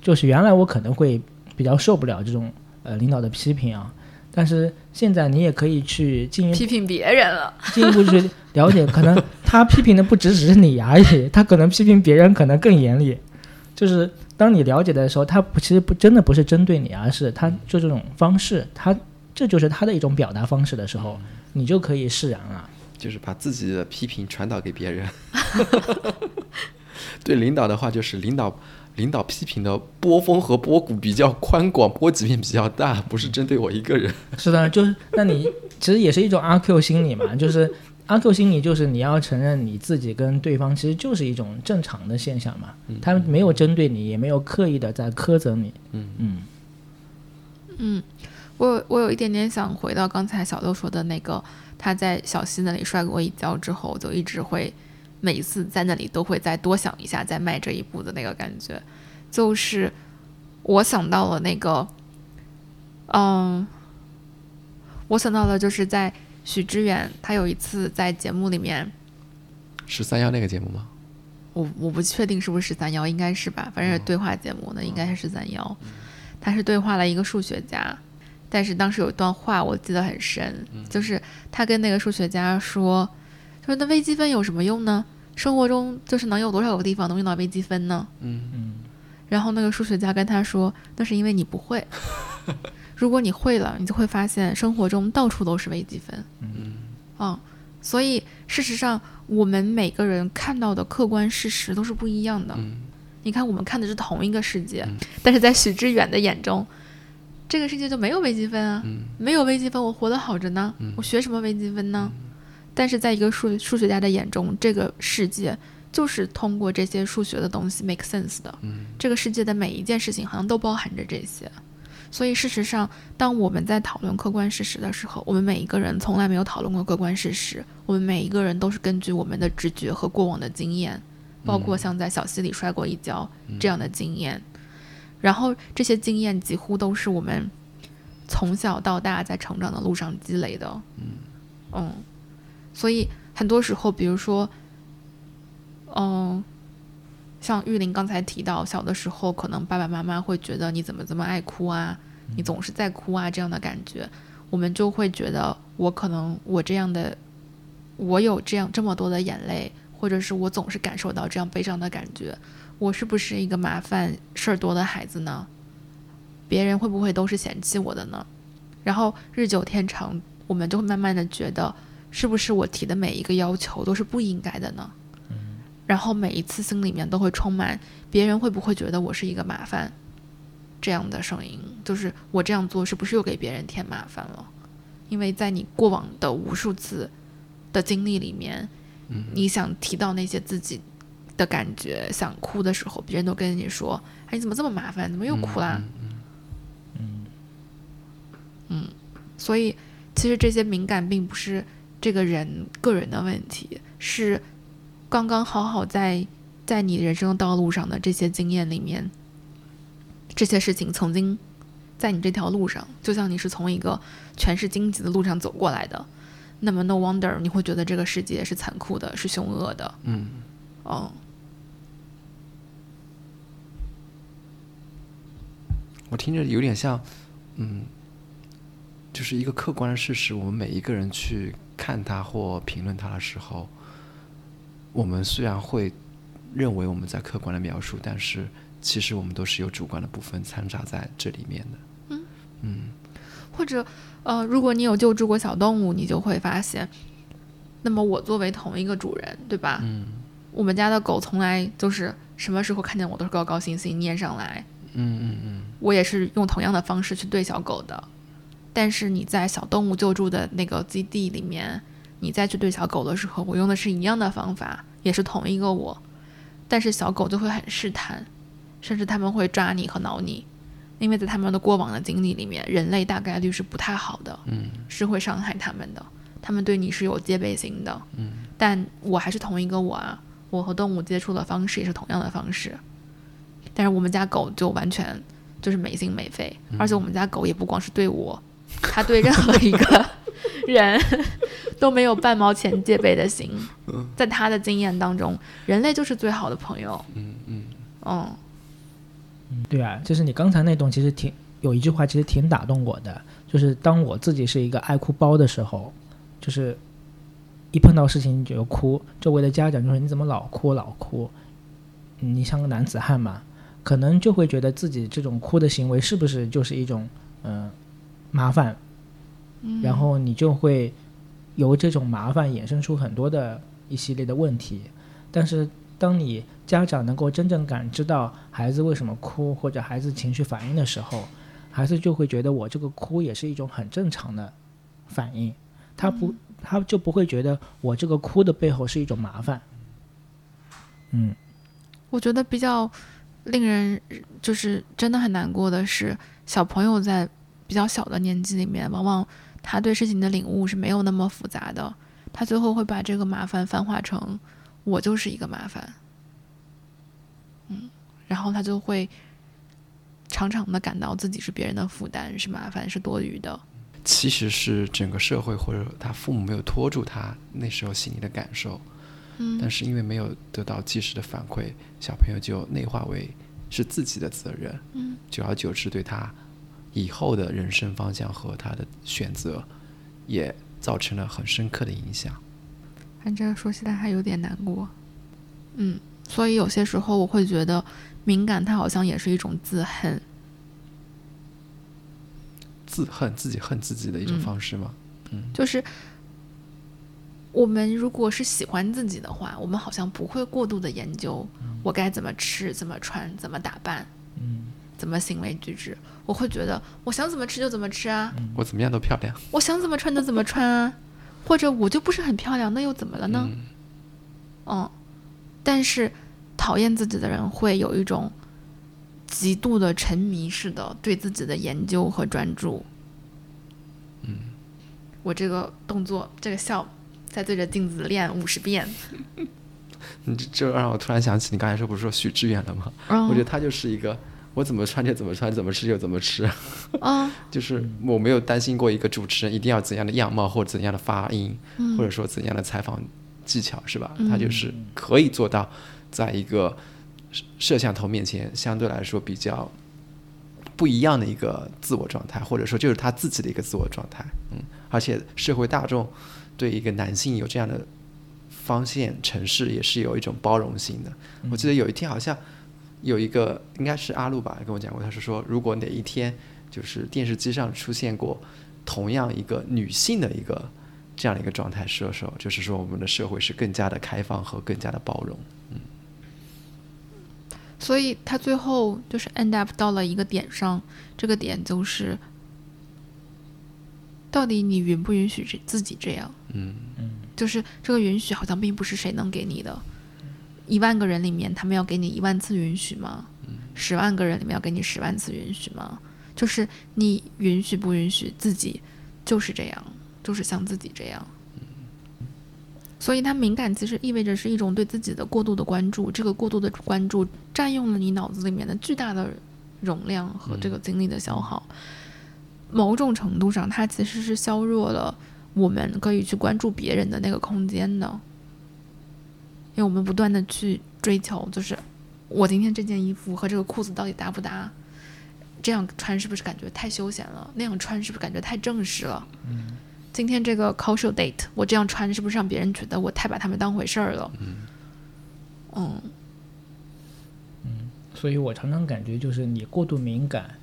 [SPEAKER 4] 就是原来我可能会比较受不了这种呃领导的批评啊，但是现在你也可以去进一步
[SPEAKER 3] 批评别人了，
[SPEAKER 4] 进一步去了解，可能他批评的不只只是你而已，他可能批评别人可能更严厉。就是当你了解的时候，他不其实不真的不是针对你，而是他就这种方式，他这就是他的一种表达方式的时候，你就可以释然了。
[SPEAKER 2] 就是把自己的批评传导给别人。对领导的话，就是领导领导批评的波峰和波谷比较宽广，波及面比较大，不是针对我一个人。
[SPEAKER 4] 是的，就是那你其实也是一种阿 Q 心理嘛，就是阿 Q 心理就是你要承认你自己跟对方其实就是一种正常的现象嘛，他没有针对你，也没有刻意的在苛责你。
[SPEAKER 2] 嗯
[SPEAKER 4] 嗯
[SPEAKER 3] 嗯，我有我有一点点想回到刚才小豆说的那个，他在小溪那里摔过一跤之后，就一直会每一次在那里都会再多想一下，再迈这一步的那个感觉，就是我想到了那个，嗯，我想到了就是在许知远他有一次在节目里面，
[SPEAKER 2] 十三幺那个节目吗？
[SPEAKER 3] 我我不确定是不是十三幺，应该是吧，反正是对话节目呢，应该是十三幺。他是对话了一个数学家，但是当时有一段话我记得很深，就是他跟那个数学家说，说那微积分有什么用呢？生活中就是能有多少个地方能用到微积分呢？
[SPEAKER 2] 嗯
[SPEAKER 4] 嗯
[SPEAKER 3] 然后那个数学家跟他说，那是因为你不会。如果你会了，你就会发现生活中到处都是微积分。
[SPEAKER 2] 嗯
[SPEAKER 3] 嗯，所以事实上，我们每个人看到的客观事实都是不一样的。
[SPEAKER 2] 嗯
[SPEAKER 3] 你看，我们看的是同一个世界，
[SPEAKER 2] 嗯
[SPEAKER 3] 但是在许知远的眼中，这个世界就没有微积分啊，
[SPEAKER 2] 嗯
[SPEAKER 3] 没有微积分，我活得好着呢，
[SPEAKER 2] 嗯
[SPEAKER 3] 我学什么微积分呢？但是在一个数数学家的眼中，这个世界就是通过这些数学的东西 make sense 的。
[SPEAKER 2] 嗯
[SPEAKER 3] 这个世界的每一件事情好像都包含着这些。所以事实上，当我们在讨论客观事实的时候，我们每一个人从来没有讨论过客观事实。我们每一个人都是根据我们的直觉和过往的经验，包括像在小溪里摔过一跤这样的经验，然后这些经验几乎都是我们从小到大在成长的路上积累的。嗯。所以很多时候，比如说，嗯，像玉林刚才提到，小的时候可能爸爸妈妈会觉得你怎么这么爱哭啊，你总是在哭啊这样的感觉，我们就会觉得我可能我这样的，我有这样这么多的眼泪，或者是我总是感受到这样悲伤的感觉，我是不是一个麻烦事儿多的孩子呢？别人会不会都是嫌弃我的呢？然后日久天长，我们就会慢慢的觉得，是不是我提的每一个要求都是不应该的呢？然后每一次心里面都会充满别人会不会觉得我是一个麻烦这样的声音，就是我这样做是不是又给别人添麻烦了？因为在你过往的无数次的经历里面，你想提到那些自己的感觉，想哭的时候，别人都跟你说：“哎，你怎么这么麻烦？怎么又哭啦？”嗯，所以其实这些敏感并不是这个人个人的问题，是刚刚好好在在你人生道路上的这些经验里面，这些事情曾经在你这条路上，就像你是从一个全是荆棘的路上走过来的，那么 no wonder 你会觉得这个世界是残酷的，是凶恶的，
[SPEAKER 2] 嗯，
[SPEAKER 3] 哦，
[SPEAKER 2] 我听着有点像，嗯，就是一个客观的事实。我们每一个人去看它或评论它的时候，我们虽然会认为我们在客观的描述，但是其实我们都是有主观的部分掺杂在这里面的。
[SPEAKER 3] 嗯或者，呃，如果你有救助过小动物，你就会发现，那么我作为同一个主人，对吧？
[SPEAKER 2] 嗯
[SPEAKER 3] 我们家的狗从来就是什么时候看见我都是高高兴兴撵上来，
[SPEAKER 2] 嗯嗯嗯。
[SPEAKER 3] 我也是用同样的方式去对小狗的。但是你在小动物救助的那个基地里面，你再去对小狗的时候，我用的是一样的方法，也是同一个我，但是小狗就会很试探，甚至他们会抓你和挠你，因为在他们的过往的经历里面，人类大概率是不太好的，
[SPEAKER 2] 嗯。
[SPEAKER 3] 是会伤害他们的，他们对你是有戒备心的，
[SPEAKER 2] 嗯，
[SPEAKER 3] 但我还是同一个我啊，我和动物接触的方式也是同样的方式，但是我们家狗就完全就是没心没肺，而且我们家狗也不光是对我，它对任何一个 人都没有半毛钱戒备的心，在他的经验当中，人类就是最好的朋友，
[SPEAKER 2] 嗯嗯。
[SPEAKER 3] 嗯。
[SPEAKER 4] 对啊，就是你刚才那段，其实挺有一句话，其实挺打动我的，就是当我自己是一个爱哭包的时候，就是一碰到事情就哭，周围的家长就说你怎么老哭老哭，你像个男子汉嘛，可能就会觉得自己这种哭的行为是不是就是一种嗯、呃麻烦，
[SPEAKER 3] 嗯，
[SPEAKER 4] 然后你就会由这种麻烦衍生出很多的一系列的问题。但是，当你家长能够真正感知到孩子为什么哭，或者孩子情绪反应的时候，孩子就会觉得我这个哭也是一种很正常的反应，他不，他就不会觉得我这个哭的背后是一种麻烦。嗯，
[SPEAKER 3] 我觉得比较令人就是真的很难过的是，小朋友在比较小的年纪里面，往往他对事情的领悟是没有那么复杂的，他最后会把这个麻烦泛化成我就是一个麻烦，嗯，然后他就会常常的感到自己是别人的负担，是麻烦，是多余的。
[SPEAKER 2] 其实是整个社会或者他父母没有拖住他那时候心里的感受，
[SPEAKER 3] 嗯
[SPEAKER 2] 但是因为没有得到及时的反馈，小朋友就内化为是自己的责任，
[SPEAKER 3] 嗯，
[SPEAKER 2] 久而久之对他以后的人生方向和他的选择也造成了很深刻的影响。
[SPEAKER 3] 反正说起来还有点难过，嗯，所以有些时候我会觉得敏感，它好像也是一种自恨。
[SPEAKER 2] 自恨自己恨自己的一种
[SPEAKER 3] 嗯
[SPEAKER 2] 方式吗？
[SPEAKER 3] 嗯就是我们如果是喜欢自己的话，我们好像不会过度的研究我该怎么吃、怎么穿、怎么打扮、
[SPEAKER 4] 嗯，
[SPEAKER 3] 怎么行为举止。我会觉得我想怎么吃就怎么吃啊，
[SPEAKER 2] 我怎么样都漂亮。
[SPEAKER 3] 我想怎么穿就怎么穿啊，或者我就不是很漂亮，那又怎么了呢？
[SPEAKER 2] 嗯
[SPEAKER 3] 嗯，但是讨厌自己的人会有一种极度的沉迷式的对自己的研究和专注。
[SPEAKER 2] 嗯，
[SPEAKER 3] 我这个动作，这个笑，在对着镜子练五十遍。
[SPEAKER 2] 你这这让我突然想起你刚才说不是说许志远了吗？
[SPEAKER 3] 嗯
[SPEAKER 2] 我觉得他就是一个我怎么穿就怎么穿，怎么吃就怎么吃，
[SPEAKER 3] 啊，
[SPEAKER 2] 就是我没有担心过一个主持人一定要怎样的样貌或者怎样的发音，
[SPEAKER 3] 嗯
[SPEAKER 2] 或者说怎样的采访技巧，是吧？
[SPEAKER 3] 嗯
[SPEAKER 2] 他就是可以做到在一个摄摄像头面前相对来说比较不一样的一个自我状态，或者说就是他自己的一个自我状态。嗯，而且社会大众对一个男性有这样的方向城市也是有一种包容性的。我记得有一天好像有一个应该是阿路吧跟我讲过，他是说如果哪一天就是电视机上出现过同样一个女性的一个这样的一个状态射手，就是说我们的社会是更加的开放和更加的包容。
[SPEAKER 3] 所以他最后就是 end up 到了一个点上，这个点就是，到底你允不允许这自己这样？
[SPEAKER 2] 嗯
[SPEAKER 3] 就是这个允许好像并不是谁能给你的，一万个人里面他们要给你一万次允许吗？十万个人里面要给你十万次允许吗？就是你允许不允许自己就是这样，就是像自己这样。所以他敏感其实意味着是一种对自己的过度的关注，这个过度的关注占用了你脑子里面的巨大的容量和这个精力的消耗。某种程度上，它其实是削弱了我们可以去关注别人的那个空间的，因为我们不断的去追求，就是我今天这件衣服和这个裤子到底搭不搭？这样穿是不是感觉太休闲了？那样穿是不是感觉太正式了？嗯今天这个 cultural date，我这样穿是不是让别人觉得我太把他们当回事儿了？嗯
[SPEAKER 4] 所以我常常感觉就是你过度敏感，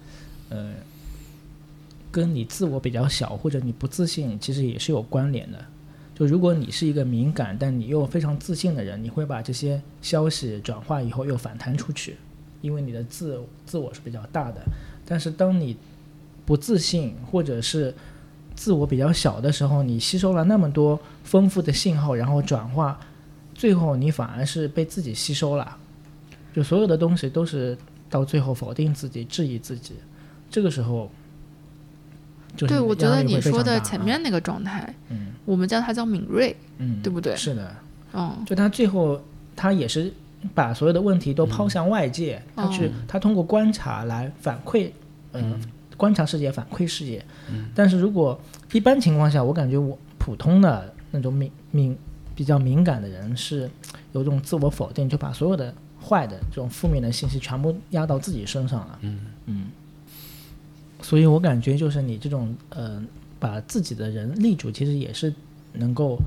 [SPEAKER 4] 呃，跟你自我比较小或者你不自信其实也是有关联的。就如果你是一个敏感但你又非常自信的人，你会把这些消息转化以后又反弹出去，因为你的自自我是比较大的。但是当你不自信或者是自我比较小的时候，你吸收了那么多丰富的信号，然后转化，最后你反而是被自己吸收了。就所有的东西都是到最后否定自己、质疑自己，这个时候，就是
[SPEAKER 3] 对，我觉得你说的前
[SPEAKER 4] 啊
[SPEAKER 3] 面那个状态，
[SPEAKER 4] 嗯
[SPEAKER 3] 我们叫它叫敏锐，
[SPEAKER 4] 嗯，
[SPEAKER 3] 对不对
[SPEAKER 4] 是的，
[SPEAKER 3] 嗯
[SPEAKER 4] 就他最后他也是把所有的问题都抛向外界，他去他通过观察来反馈，嗯，观察世界，反馈世界。但是如果一般情况下，我感觉我普通的那种敏敏比较敏感的人是有一种自我否定，就把所有的坏的这种负面的信息全部压到自己身上了。
[SPEAKER 2] 嗯嗯
[SPEAKER 4] 所以我感觉就是你这种呃，把自己的人立住，其实也是能够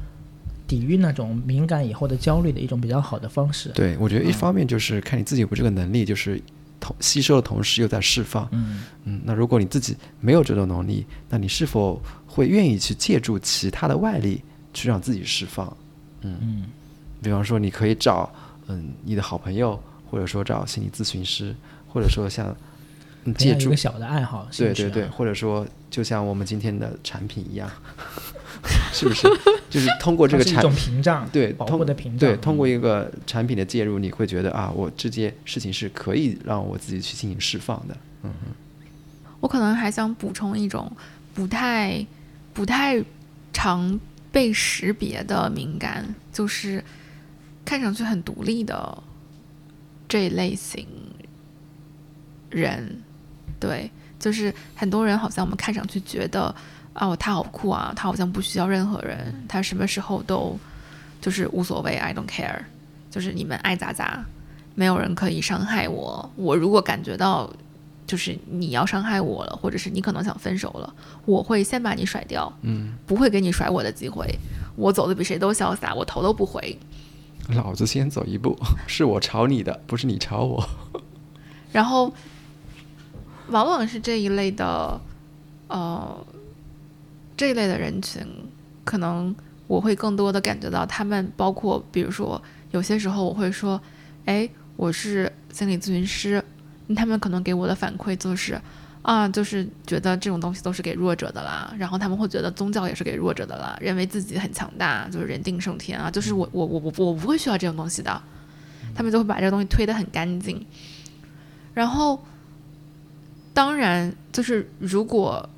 [SPEAKER 4] 抵御那种敏感以后的焦虑的一种比较好的方式。
[SPEAKER 2] 对，我觉得一方面就是看你自己有没有这个能力，就是同吸收的同时又在释放。
[SPEAKER 4] 嗯
[SPEAKER 2] 嗯，那如果你自己没有这种能力，那你是否会愿意去借助其他的外力去让自己释放？
[SPEAKER 4] 嗯嗯
[SPEAKER 2] 比方说，你可以找嗯你的好朋友，或者说找心理咨询师，或者说像嗯借助
[SPEAKER 4] 一个小的爱好，是是啊
[SPEAKER 2] 对对对，或者说就像我们今天的产品一样，是不是？就是通过这个产
[SPEAKER 4] 它是一种屏障，
[SPEAKER 2] 对通
[SPEAKER 4] 护的屏障。
[SPEAKER 2] 对，通过
[SPEAKER 4] 嗯
[SPEAKER 2] 一个产品的介入，你会觉得啊，我这件事情是可以让我自己去进行释放的。嗯
[SPEAKER 3] 我可能还想补充一种不太不太常被识别的敏感，就是看上去很独立的这一类型人。对，就是很多人好像我们看上去觉得，哦，他好酷啊，他好像不需要任何人，他什么时候都就是无所谓，I don't care，就是你们爱咋咋，没有人可以伤害我。我如果感觉到就是你要伤害我了，或者是你可能想分手了，我会先把你甩掉，
[SPEAKER 2] 嗯，
[SPEAKER 3] 不会给你甩我的机会。我走的比谁都潇洒，我头都不回。
[SPEAKER 2] 老子先走一步，是我朝你的，不是你朝我。
[SPEAKER 3] 然后，往往是这一类的，呃，这一类的人群，可能我会更多的感觉到他们，包括比如说，有些时候我会说，哎，我是心理咨询师，他们可能给我的反馈就是。啊，就是觉得这种东西都是给弱者的啦，然后他们会觉得宗教也是给弱者的啦，认为自己很强大，就是人定胜天啊，就是我我我我我不会需要这种东西的，他们就会把这个东西推得很干净。然后，当然就是如果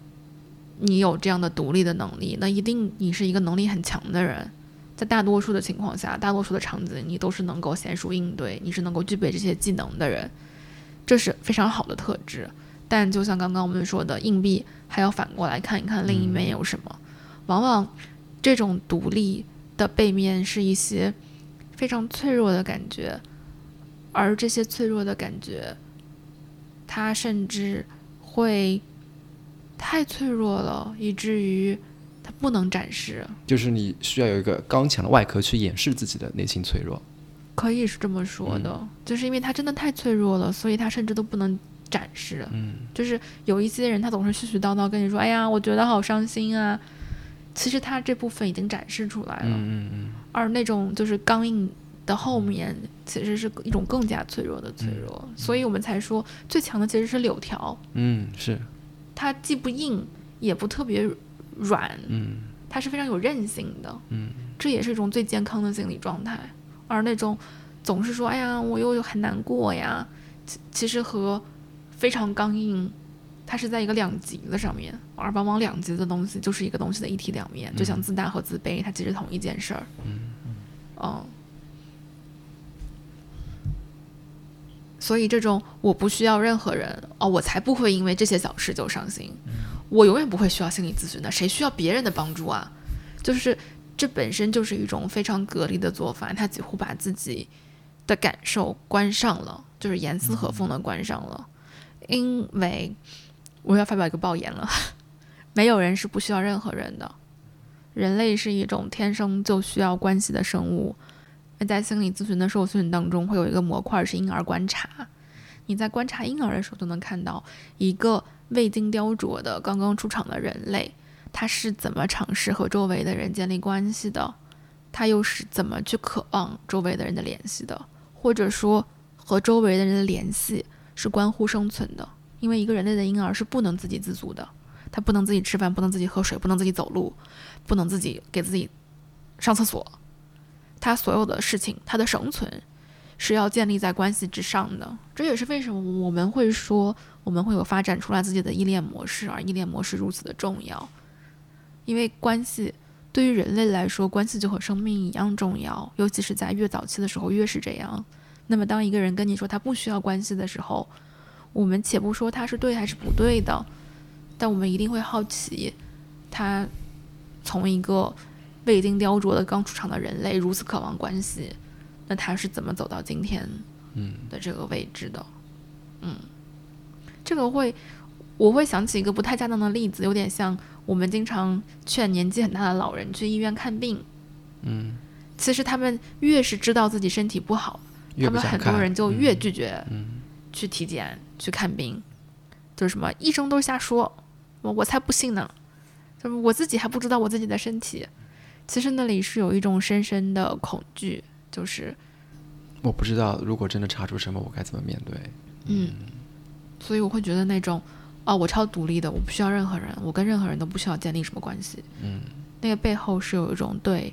[SPEAKER 3] 你有这样的独立的能力，那一定你是一个能力很强的人。在大多数的情况下，大多数的场景，你都是能够娴熟应对，你是能够具备这些技能的人，这是非常好的特质。但就像刚刚我们说的，硬币还要反过来看一看另一面有什么。往往这种独立的背面是一些非常脆弱的感觉，而这些脆弱的感觉，它甚至会太脆弱了，以至于他不能展示。
[SPEAKER 2] 就是你需要有一个刚强的外壳去掩饰自己的内心脆弱。
[SPEAKER 3] 可以是这么说的，就是因为他真的太脆弱了，所以他甚至都不能展示。
[SPEAKER 2] 嗯，
[SPEAKER 3] 就是有一些人，他总是絮絮叨叨跟你说：“哎呀，我觉得好伤心啊。”其实他这部分已经展示出来了。
[SPEAKER 2] 嗯嗯
[SPEAKER 3] 而那种就是刚硬的后面，其实是一种更加脆弱的脆弱。所以我们才说，最强的其实是柳条，
[SPEAKER 2] 嗯，是，
[SPEAKER 3] 它既不硬，也不特别软，
[SPEAKER 2] 嗯
[SPEAKER 3] 它是非常有韧性的。
[SPEAKER 2] 嗯
[SPEAKER 3] 这也是一种最健康的心理状态。而那种总是说“哎呀，我又很难过呀”，其其实和非常刚硬，它是在一个两极的上面，而往往两极的东西就是一个东西的一体两面，就像自大和自卑，它其实同一件事儿。
[SPEAKER 2] 嗯
[SPEAKER 3] 嗯。所以这种我不需要任何人哦，我才不会因为这些小事就伤心。我永远不会需要心理咨询的，谁需要别人的帮助啊？就是这本身就是一种非常隔离的做法，他几乎把自己的感受关上了，就是严丝合缝的关上了。因为我要发表一个爆言了，没有人是不需要任何人的，人类是一种天生就需要关系的生物。那在心理咨询的受训当中，会有一个模块是婴儿观察。你在观察婴儿的时候，就能看到一个未经雕琢的刚刚出场的人类，他是怎么尝试和周围的人建立关系的，他又是怎么去渴望周围的人的联系的，或者说和周围的人的联系是关乎生存的，因为一个人类的婴儿是不能自给自足的，他不能自己吃饭，不能自己喝水，不能自己走路，不能自己给自己上厕所。他所有的事情，他的生存是要建立在关系之上的。这也是为什么我们会说我们会有发展出来自己的依恋模式，而依恋模式如此的重要。因为关系对于人类来说，关系就和生命一样重要，尤其是在越早期的时候越是这样。那么，当一个人跟你说他不需要关系的时候，我们且不说他是对还是不对的，但我们一定会好奇，他从一个未经雕琢的刚出场的人类如此渴望关系，那他是怎么走到今天
[SPEAKER 2] 嗯
[SPEAKER 3] 的这个位置的？嗯，这个会，我会想起一个不太恰当的例子，有点像我们经常劝年纪很大的老人去医院看病。
[SPEAKER 2] 嗯，
[SPEAKER 3] 其实他们越是知道自己身体不好，
[SPEAKER 2] 不
[SPEAKER 3] 他们很多人就越拒绝
[SPEAKER 2] 嗯
[SPEAKER 3] 去体检、去看病，就是什么医生都瞎说，我我才不信呢，就是我自己还不知道我自己的身体。其实那里是有一种深深的恐惧，就是
[SPEAKER 2] 我不知道如果真的查出什么，我该怎么面对。
[SPEAKER 3] 嗯，所以我会觉得那种，哦，我超独立的，我不需要任何人，我跟任何人都不需要建立什么关系。
[SPEAKER 2] 嗯
[SPEAKER 3] 那个背后是有一种对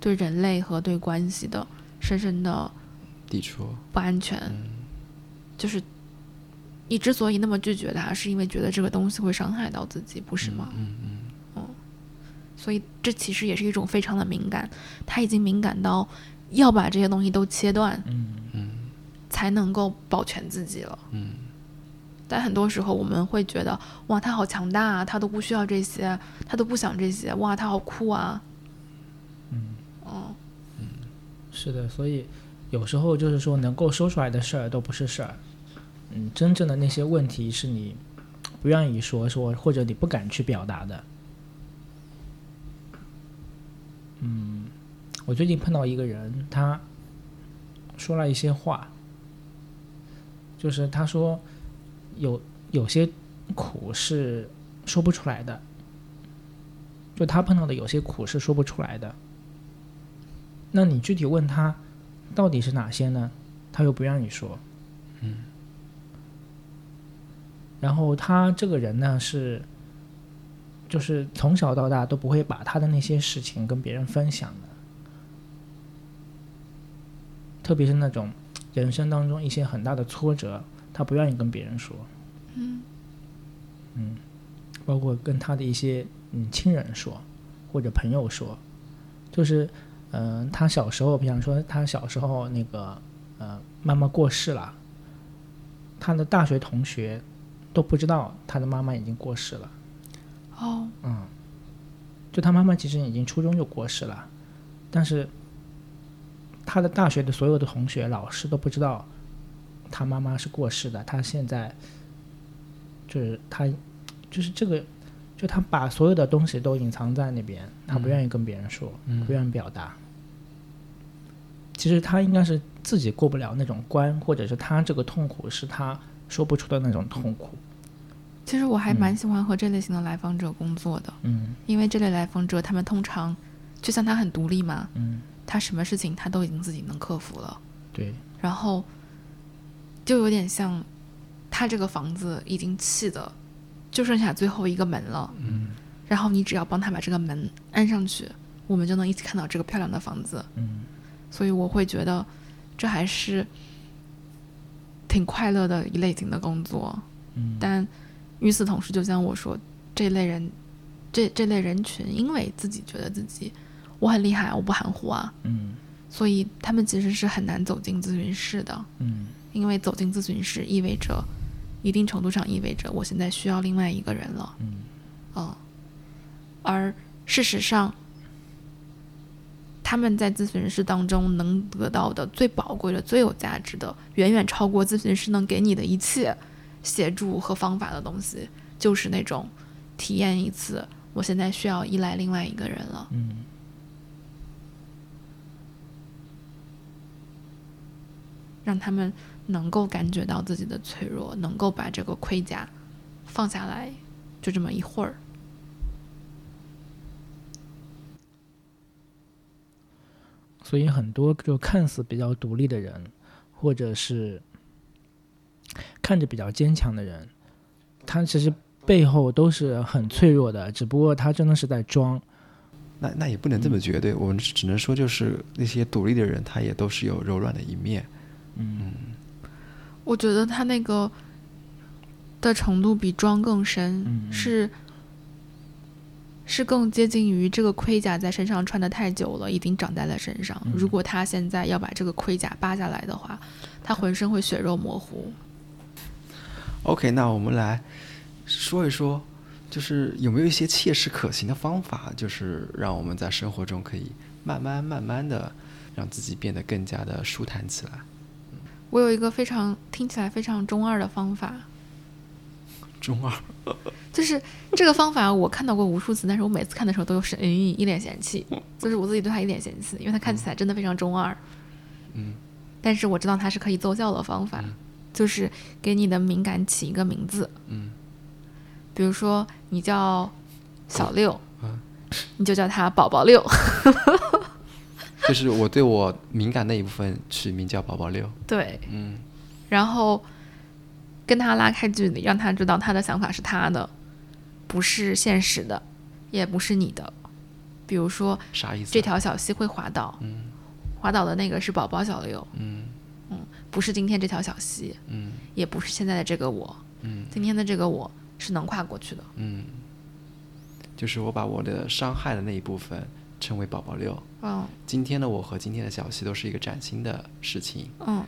[SPEAKER 3] 对人类和对关系的深深的
[SPEAKER 2] 抵触。
[SPEAKER 3] 不安全。就是你之所以那么拒绝它，是因为觉得这个东西会伤害到自己，不是吗？
[SPEAKER 2] 嗯嗯
[SPEAKER 3] 所以这其实也是一种非常的敏感，他已经敏感到要把这些东西都切断，
[SPEAKER 4] 嗯
[SPEAKER 2] 嗯
[SPEAKER 3] 才能够保全自己了。
[SPEAKER 2] 嗯
[SPEAKER 3] 但很多时候我们会觉得，哇，他好强大啊，他都不需要这些，他都不想这些，哇，他好酷啊。
[SPEAKER 4] 嗯，
[SPEAKER 3] 哦，嗯
[SPEAKER 4] 是的，所以有时候就是说，能够说出来的事儿都不是事儿。嗯，真正的那些问题是你不愿意说说，或者你不敢去表达的。嗯，我最近碰到一个人，他说了一些话，就是他说有有些苦是说不出来的，就他碰到的有些苦是说不出来的。那你具体问他到底是哪些呢？他又不让你说。
[SPEAKER 2] 嗯。
[SPEAKER 4] 然后他这个人呢是，就是从小到大都不会把他的那些事情跟别人分享的，特别是那种人生当中一些很大的挫折，他不愿意跟别人说。
[SPEAKER 3] 嗯
[SPEAKER 4] 嗯，包括跟他的一些嗯亲人说，或者朋友说，就是嗯、呃他小时候，比方说他小时候那个呃妈妈过世了，他的大学同学都不知道他的妈妈已经过世了。
[SPEAKER 3] 哦，
[SPEAKER 4] 嗯，就他妈妈其实已经初中就过世了，但是他的大学的所有的同学、老师都不知道他妈妈是过世的。他现在就是他，就是这个，就他把所有的东西都隐藏在那边，他不愿意跟别人说，
[SPEAKER 2] 嗯
[SPEAKER 4] 不愿意表达。其实他应该是自己过不了那种关，或者是他这个痛苦是他说不出的那种痛苦。
[SPEAKER 3] 其实我还
[SPEAKER 4] 嗯。
[SPEAKER 3] 蛮喜欢和这类型的来访者工作的，
[SPEAKER 4] 嗯。
[SPEAKER 3] 因为这类来访者他们通常就像他很独立嘛，
[SPEAKER 4] 嗯，
[SPEAKER 3] 他什么事情他都已经自己能克服了，
[SPEAKER 4] 对，
[SPEAKER 3] 然后就有点像他这个房子已经砌的就剩下最后一个门了，
[SPEAKER 2] 嗯。
[SPEAKER 3] 然后你只要帮他把这个门安上去，我们就能一起看到这个漂亮的房子。
[SPEAKER 4] 嗯。
[SPEAKER 3] 所以我会觉得这还是挺快乐的一类型的工作。
[SPEAKER 4] 嗯，
[SPEAKER 3] 但与此同时，就像我说，这类人，这这类人群，因为自己觉得自己我很厉害，我不含糊啊，
[SPEAKER 4] 嗯
[SPEAKER 3] 所以他们其实是很难走进咨询室的。
[SPEAKER 4] 嗯
[SPEAKER 3] 因为走进咨询室意味着，一定程度上意味着我现在需要另外一个人了。
[SPEAKER 4] 嗯
[SPEAKER 3] 嗯，而事实上，他们在咨询室当中能得到的最宝贵的、最有价值的，远远超过咨询师能给你的一切协助和方法的东西，就是那种体验一次，我现在需要依赖另外一个人了。
[SPEAKER 4] 嗯
[SPEAKER 3] 让他们能够感觉到自己的脆弱，能够把这个盔甲放下来，就这么一会儿。
[SPEAKER 4] 所以很多就看似比较独立的人，或者是看着比较坚强的人，他其实背后都是很脆弱的，只不过他真的是在装。
[SPEAKER 2] 那那也不能这么绝对，我们只能说就是那些独立的人，他也都是有柔软的一面。
[SPEAKER 4] 嗯
[SPEAKER 3] 我觉得他那个的程度比装更深，是是更接近于这个盔甲在身上穿的太久了，已经长在了身上。
[SPEAKER 4] 嗯
[SPEAKER 3] 如果他现在要把这个盔甲扒下来的话，他浑身会血肉模糊。
[SPEAKER 2] OK，那我们来说一说，就是有没有一些切实可行的方法，就是让我们在生活中可以慢慢慢慢的让自己变得更加的舒坦起来。
[SPEAKER 3] 我有一个非常听起来非常中二的方法，
[SPEAKER 2] 中二，
[SPEAKER 3] 就是这个方法我看到过无数次，但是我每次看的时候都是嗯一脸嫌弃，就是我自己对他一脸嫌弃，因为他看起来真的非常中二。
[SPEAKER 2] 嗯
[SPEAKER 3] 但是我知道它是可以奏效的方法，
[SPEAKER 2] 嗯
[SPEAKER 3] 就是给你的敏感起一个名字，
[SPEAKER 2] 嗯
[SPEAKER 3] 比如说你叫小六，
[SPEAKER 2] 嗯
[SPEAKER 3] 你就叫他宝宝六。
[SPEAKER 2] 就是我对我敏感那一部分取名叫宝宝六。
[SPEAKER 3] 对，
[SPEAKER 2] 嗯
[SPEAKER 3] 然后跟他拉开距离，让他知道他的想法是他的，不是现实的，也不是你的。比如说
[SPEAKER 2] 啥意思啊？
[SPEAKER 3] 这条小溪会滑倒，
[SPEAKER 2] 嗯
[SPEAKER 3] 滑倒的那个是宝宝小六，
[SPEAKER 2] 嗯
[SPEAKER 3] 不是今天这条小溪，
[SPEAKER 2] 嗯
[SPEAKER 3] 也不是现在的这个我，
[SPEAKER 2] 嗯
[SPEAKER 3] 今天的这个我是能跨过去的。
[SPEAKER 2] 嗯，就是我把我的伤害的那一部分称为宝宝六。
[SPEAKER 3] 嗯
[SPEAKER 2] 今天的我和今天的小溪都是一个崭新的事情，
[SPEAKER 3] 嗯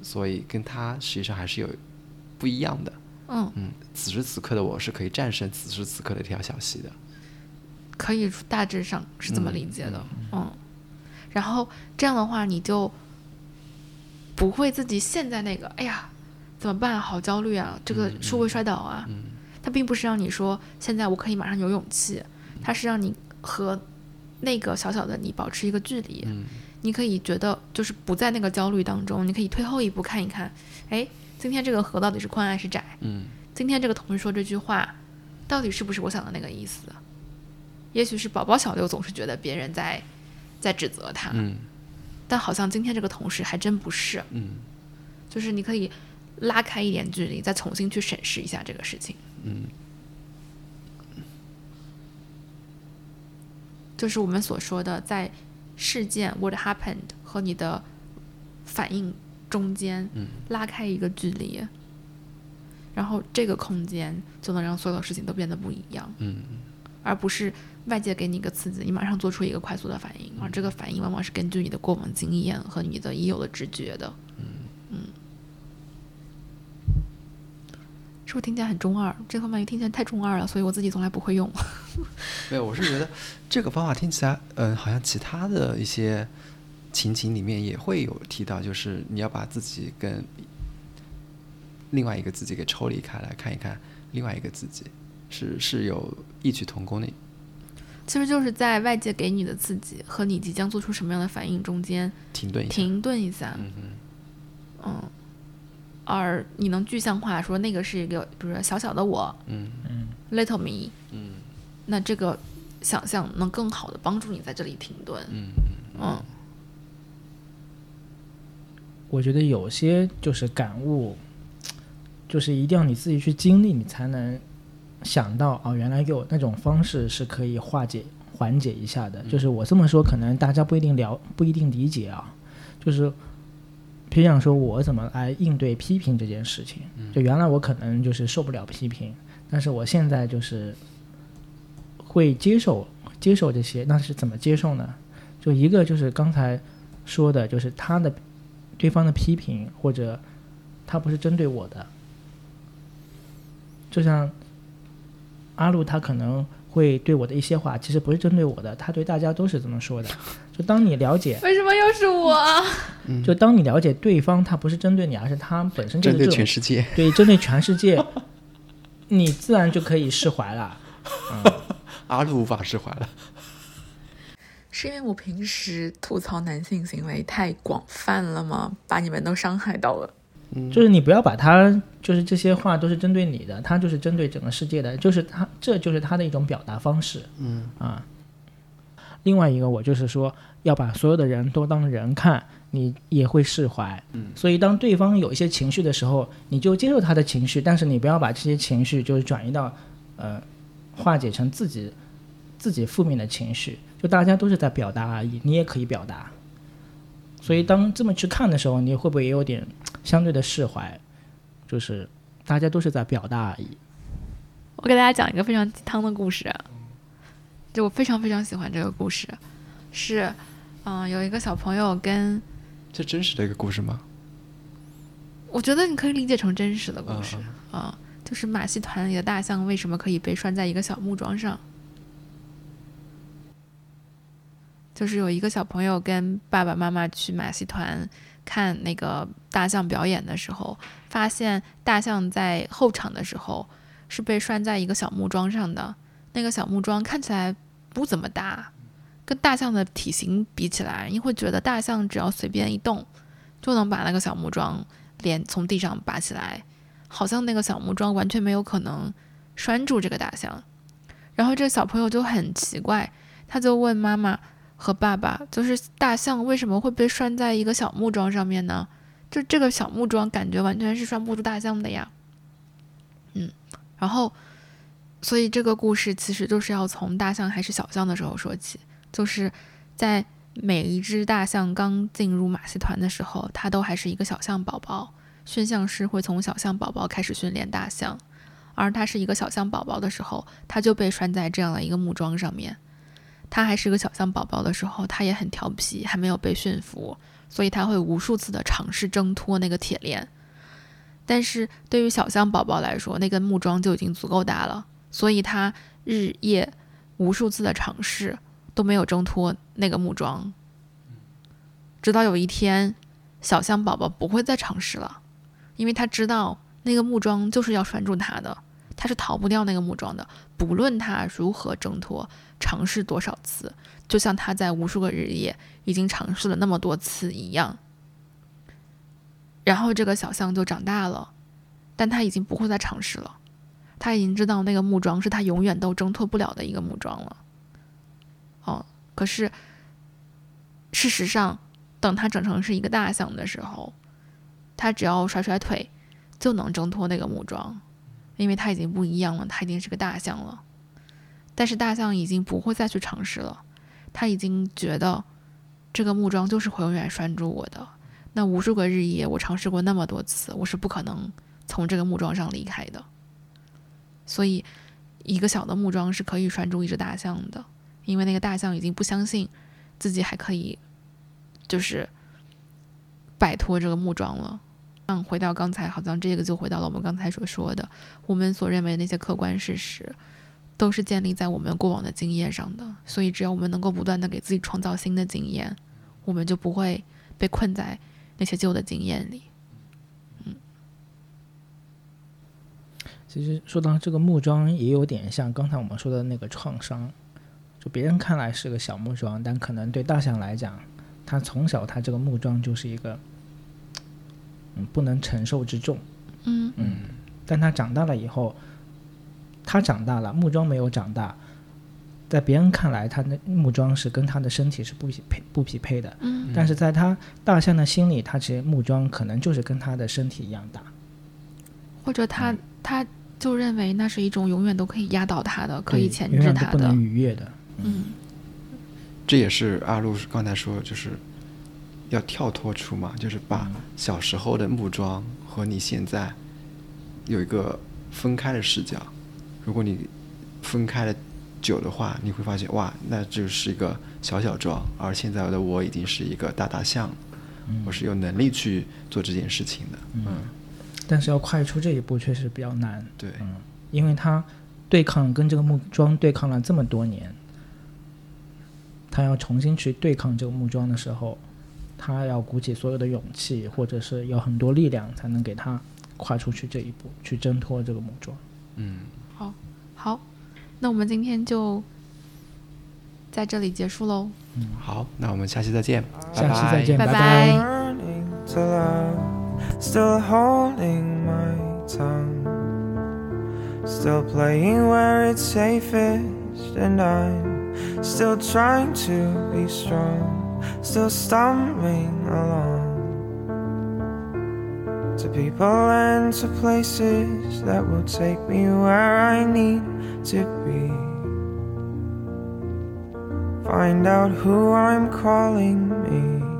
[SPEAKER 2] 所以跟他实际上还是有不一样的。
[SPEAKER 3] 嗯，
[SPEAKER 2] 嗯，此时此刻的我是可以战胜此时此刻的这条小溪的。
[SPEAKER 3] 可以大致上是这么理解的。嗯，然后这样的话，你就不会自己陷在那个哎呀怎么办啊，好焦虑啊，这个
[SPEAKER 2] 嗯
[SPEAKER 3] 树会摔倒啊。
[SPEAKER 2] 嗯
[SPEAKER 3] 它并不是让你说现在我可以马上有勇气，它是让你和那个小小的你保持一个距离。
[SPEAKER 2] 嗯
[SPEAKER 3] 你可以觉得就是不在那个焦虑当中，你可以退后一步看一看，哎，今天这个河到底是宽还是窄？
[SPEAKER 2] 嗯
[SPEAKER 3] 今天这个同事说这句话，到底是不是我想的那个意思？也许是宝宝小六总是觉得别人在在指责他，
[SPEAKER 2] 嗯
[SPEAKER 3] 但好像今天这个同事还真不是。
[SPEAKER 2] 嗯
[SPEAKER 3] 就是你可以拉开一点距离，再重新去审视一下这个事情。
[SPEAKER 2] 嗯
[SPEAKER 3] 就是我们所说的，在事件 what happened 和你的反应中间
[SPEAKER 2] 嗯
[SPEAKER 3] 拉开一个距离，然后这个空间就能让所有的事情都变得不一样，
[SPEAKER 2] 嗯
[SPEAKER 3] 而不是外界给你一个刺激，你马上做出一个快速的反应，而这个反应往往是根据你的过往经验和你的已有的直觉的。嗯嗯是不是听起来很中二？这方面听起来太中二了，所以我自己从来不会用。
[SPEAKER 2] 没有，我是觉得这个方法听起来，嗯，好像其他的一些情景里面也会有提到，就是你要把自己跟另外一个自己给抽离开来，看一看另外一个自己，是是有异曲同工的。
[SPEAKER 3] 其实就是在外界给你的刺激和你即将做出什么样的反应中间
[SPEAKER 2] 停顿一下，
[SPEAKER 3] 停顿一下，
[SPEAKER 2] 嗯哼，
[SPEAKER 3] 嗯，而你能具象化说那个是一个，比如说小小的我
[SPEAKER 2] 嗯
[SPEAKER 3] ，little me，
[SPEAKER 2] 嗯。
[SPEAKER 3] 那这个想象能更好的帮助你在这里停顿，
[SPEAKER 2] 嗯。
[SPEAKER 3] 嗯。
[SPEAKER 4] 我觉得有些就是感悟，就是一定要你自己去经历，你才能想到哦，原来有那种方式是可以化解、缓解一下的。就是我这么说，可能大家不一定了，不一定理解啊。就是，譬如说我怎么来应对批评这件事情，就原来我可能就是受不了批评，但是我现在就是会接受接受这些。那是怎么接受呢？就一个就是刚才说的，就是他的对方的批评，或者他不是针对我的，就像阿路他可能会对我的一些话，其实不是针对我的，他对大家都是这么说的。就当你了解，
[SPEAKER 3] 为什么又是我？
[SPEAKER 4] 就当你了解对方，他不是针对你，而是他本身就是
[SPEAKER 2] 针对全世界，
[SPEAKER 4] 对针对全世界，你自然就可以释怀了。
[SPEAKER 2] 阿路无法释怀了。
[SPEAKER 3] 是因为我平时吐槽男性行为太广泛了吗？把你们都伤害到了。
[SPEAKER 4] 就是你不要把他，就是这些话都是针对你的，他就是针对整个世界的，就是他，这就是他的一种表达方式。
[SPEAKER 2] 嗯
[SPEAKER 4] 啊。另外一个，我就是说要把所有的人都当人看，你也会释怀。
[SPEAKER 2] 嗯
[SPEAKER 4] 所以当对方有一些情绪的时候，你就接受他的情绪，但是你不要把这些情绪就是转移到，呃，化解成自己自己负面的情绪。就大家都是在表达而已，你也可以表达。所以当这么去看的时候，你会不会也有点 相对的释怀？就是大家都是在表达而已。
[SPEAKER 3] 我给大家讲一个非常鸡汤的故事，啊就我非常非常喜欢这个故事，是，嗯、有一个小朋友跟，
[SPEAKER 2] 这真实的一个故事吗？
[SPEAKER 3] 我觉得你可以理解成真实的故事
[SPEAKER 2] 嗯
[SPEAKER 3] 啊、就是马戏团里的大象为什么可以被拴在一个小木桩上？就是有一个小朋友跟爸爸妈妈去马戏团看那个大象表演的时候，发现大象在后场的时候是被拴在一个小木桩上的。那个小木桩看起来不怎么大，跟大象的体型比起来，你会觉得大象只要随便一动，就能把那个小木桩连从地上拔起来，好像那个小木桩完全没有可能拴住这个大象。然后这个小朋友就很奇怪，他就问妈妈和爸爸，就是大象为什么会被拴在一个小木桩上面呢？就这个小木桩感觉完全是拴不住大象的呀。嗯，然后，所以这个故事其实就是要从大象还是小象的时候说起，就是在每一只大象刚进入马戏团的时候，它都还是一个小象宝宝。驯象师会从小象宝宝开始训练大象，而它是一个小象宝宝的时候，它就被拴在这样的一个木桩上面。他还是个小象宝宝的时候，他也很调皮，还没有被驯服，所以他会无数次的尝试挣脱那个铁链。但是对于小象宝宝来说，那根木桩就已经足够大了，所以它日夜无数次的尝试都没有挣脱那个木桩。直到有一天，小象宝宝不会再尝试了，因为他知道那个木桩就是要拴住他的，他是逃不掉那个木桩的，不论他如何挣脱。尝试多少次，就像他在无数个日夜已经尝试了那么多次一样。然后这个小象就长大了，但他已经不会再尝试了，他已经知道那个木桩是他永远都挣脱不了的一个木桩了。哦，可是事实上，等他长成是一个大象的时候，他只要甩甩腿就能挣脱那个木桩，因为他已经不一样了，他已经是个大象了。但是大象已经不会再去尝试了，他已经觉得这个木桩就是会永远拴住我的，那无数个日夜，我尝试过那么多次，我是不可能从这个木桩上离开的。所以，一个小的木桩是可以拴住一只大象的，因为那个大象已经不相信自己还可以，就是摆脱这个木桩了。嗯，回到刚才，好像这个就回到了我们刚才所说的，我们所认为那些客观事实，都是建立在我们过往的经验上的。所以，只要我们能够不断的给自己创造新的经验，我们就不会被困在那些旧的经验里。
[SPEAKER 4] 其实说到这个木桩，也有点像刚才我们说的那个创伤，就别人看来是个小木桩，但可能对大象来讲，它从小它这个木桩就是一个，嗯，不能承受之重。
[SPEAKER 3] 嗯
[SPEAKER 4] 嗯，但它长大了以后，它长大了，木桩没有长大，在别人看来，他的木桩是跟他的身体是不匹配不匹配的，
[SPEAKER 3] 嗯
[SPEAKER 4] 但是在他大象的心里，他其实木桩可能就是跟他的身体一样大。
[SPEAKER 3] 或者他他就认为那是一种永远都可以压倒他的，可以
[SPEAKER 4] 对
[SPEAKER 3] 钳制
[SPEAKER 4] 永远都
[SPEAKER 3] 他的
[SPEAKER 4] 不能。逾越的。
[SPEAKER 3] 嗯
[SPEAKER 2] 这也是阿路刚才说，就是要跳脱出嘛，就是把小时候的木桩和你现在有一个分开的视角。如果你分开了久的话，你会发现哇，那就是一个小小桩，而现在的我已经是一个大大象，我是有能力去做这件事情的。嗯，
[SPEAKER 4] 但是要跨出这一步确实比较难，
[SPEAKER 2] 对，
[SPEAKER 4] 因为他对抗跟这个木桩对抗了这么多年，他要重新去对抗这个木桩的时候，他要鼓起所有的勇气，或者是有很多力量，才能给他跨出去这一步，去挣脱这个木桩。
[SPEAKER 2] 嗯，
[SPEAKER 3] 好，那我们今天就在这里结束喽。
[SPEAKER 2] 好，那我们下期再见，
[SPEAKER 4] 下期再见，拜
[SPEAKER 3] 拜
[SPEAKER 5] still holding my tongue, still playing where it's safest, and I'm still trying to be strong, still stumbling along to people and to places that will take me where I need to be. Find out who I'm calling me.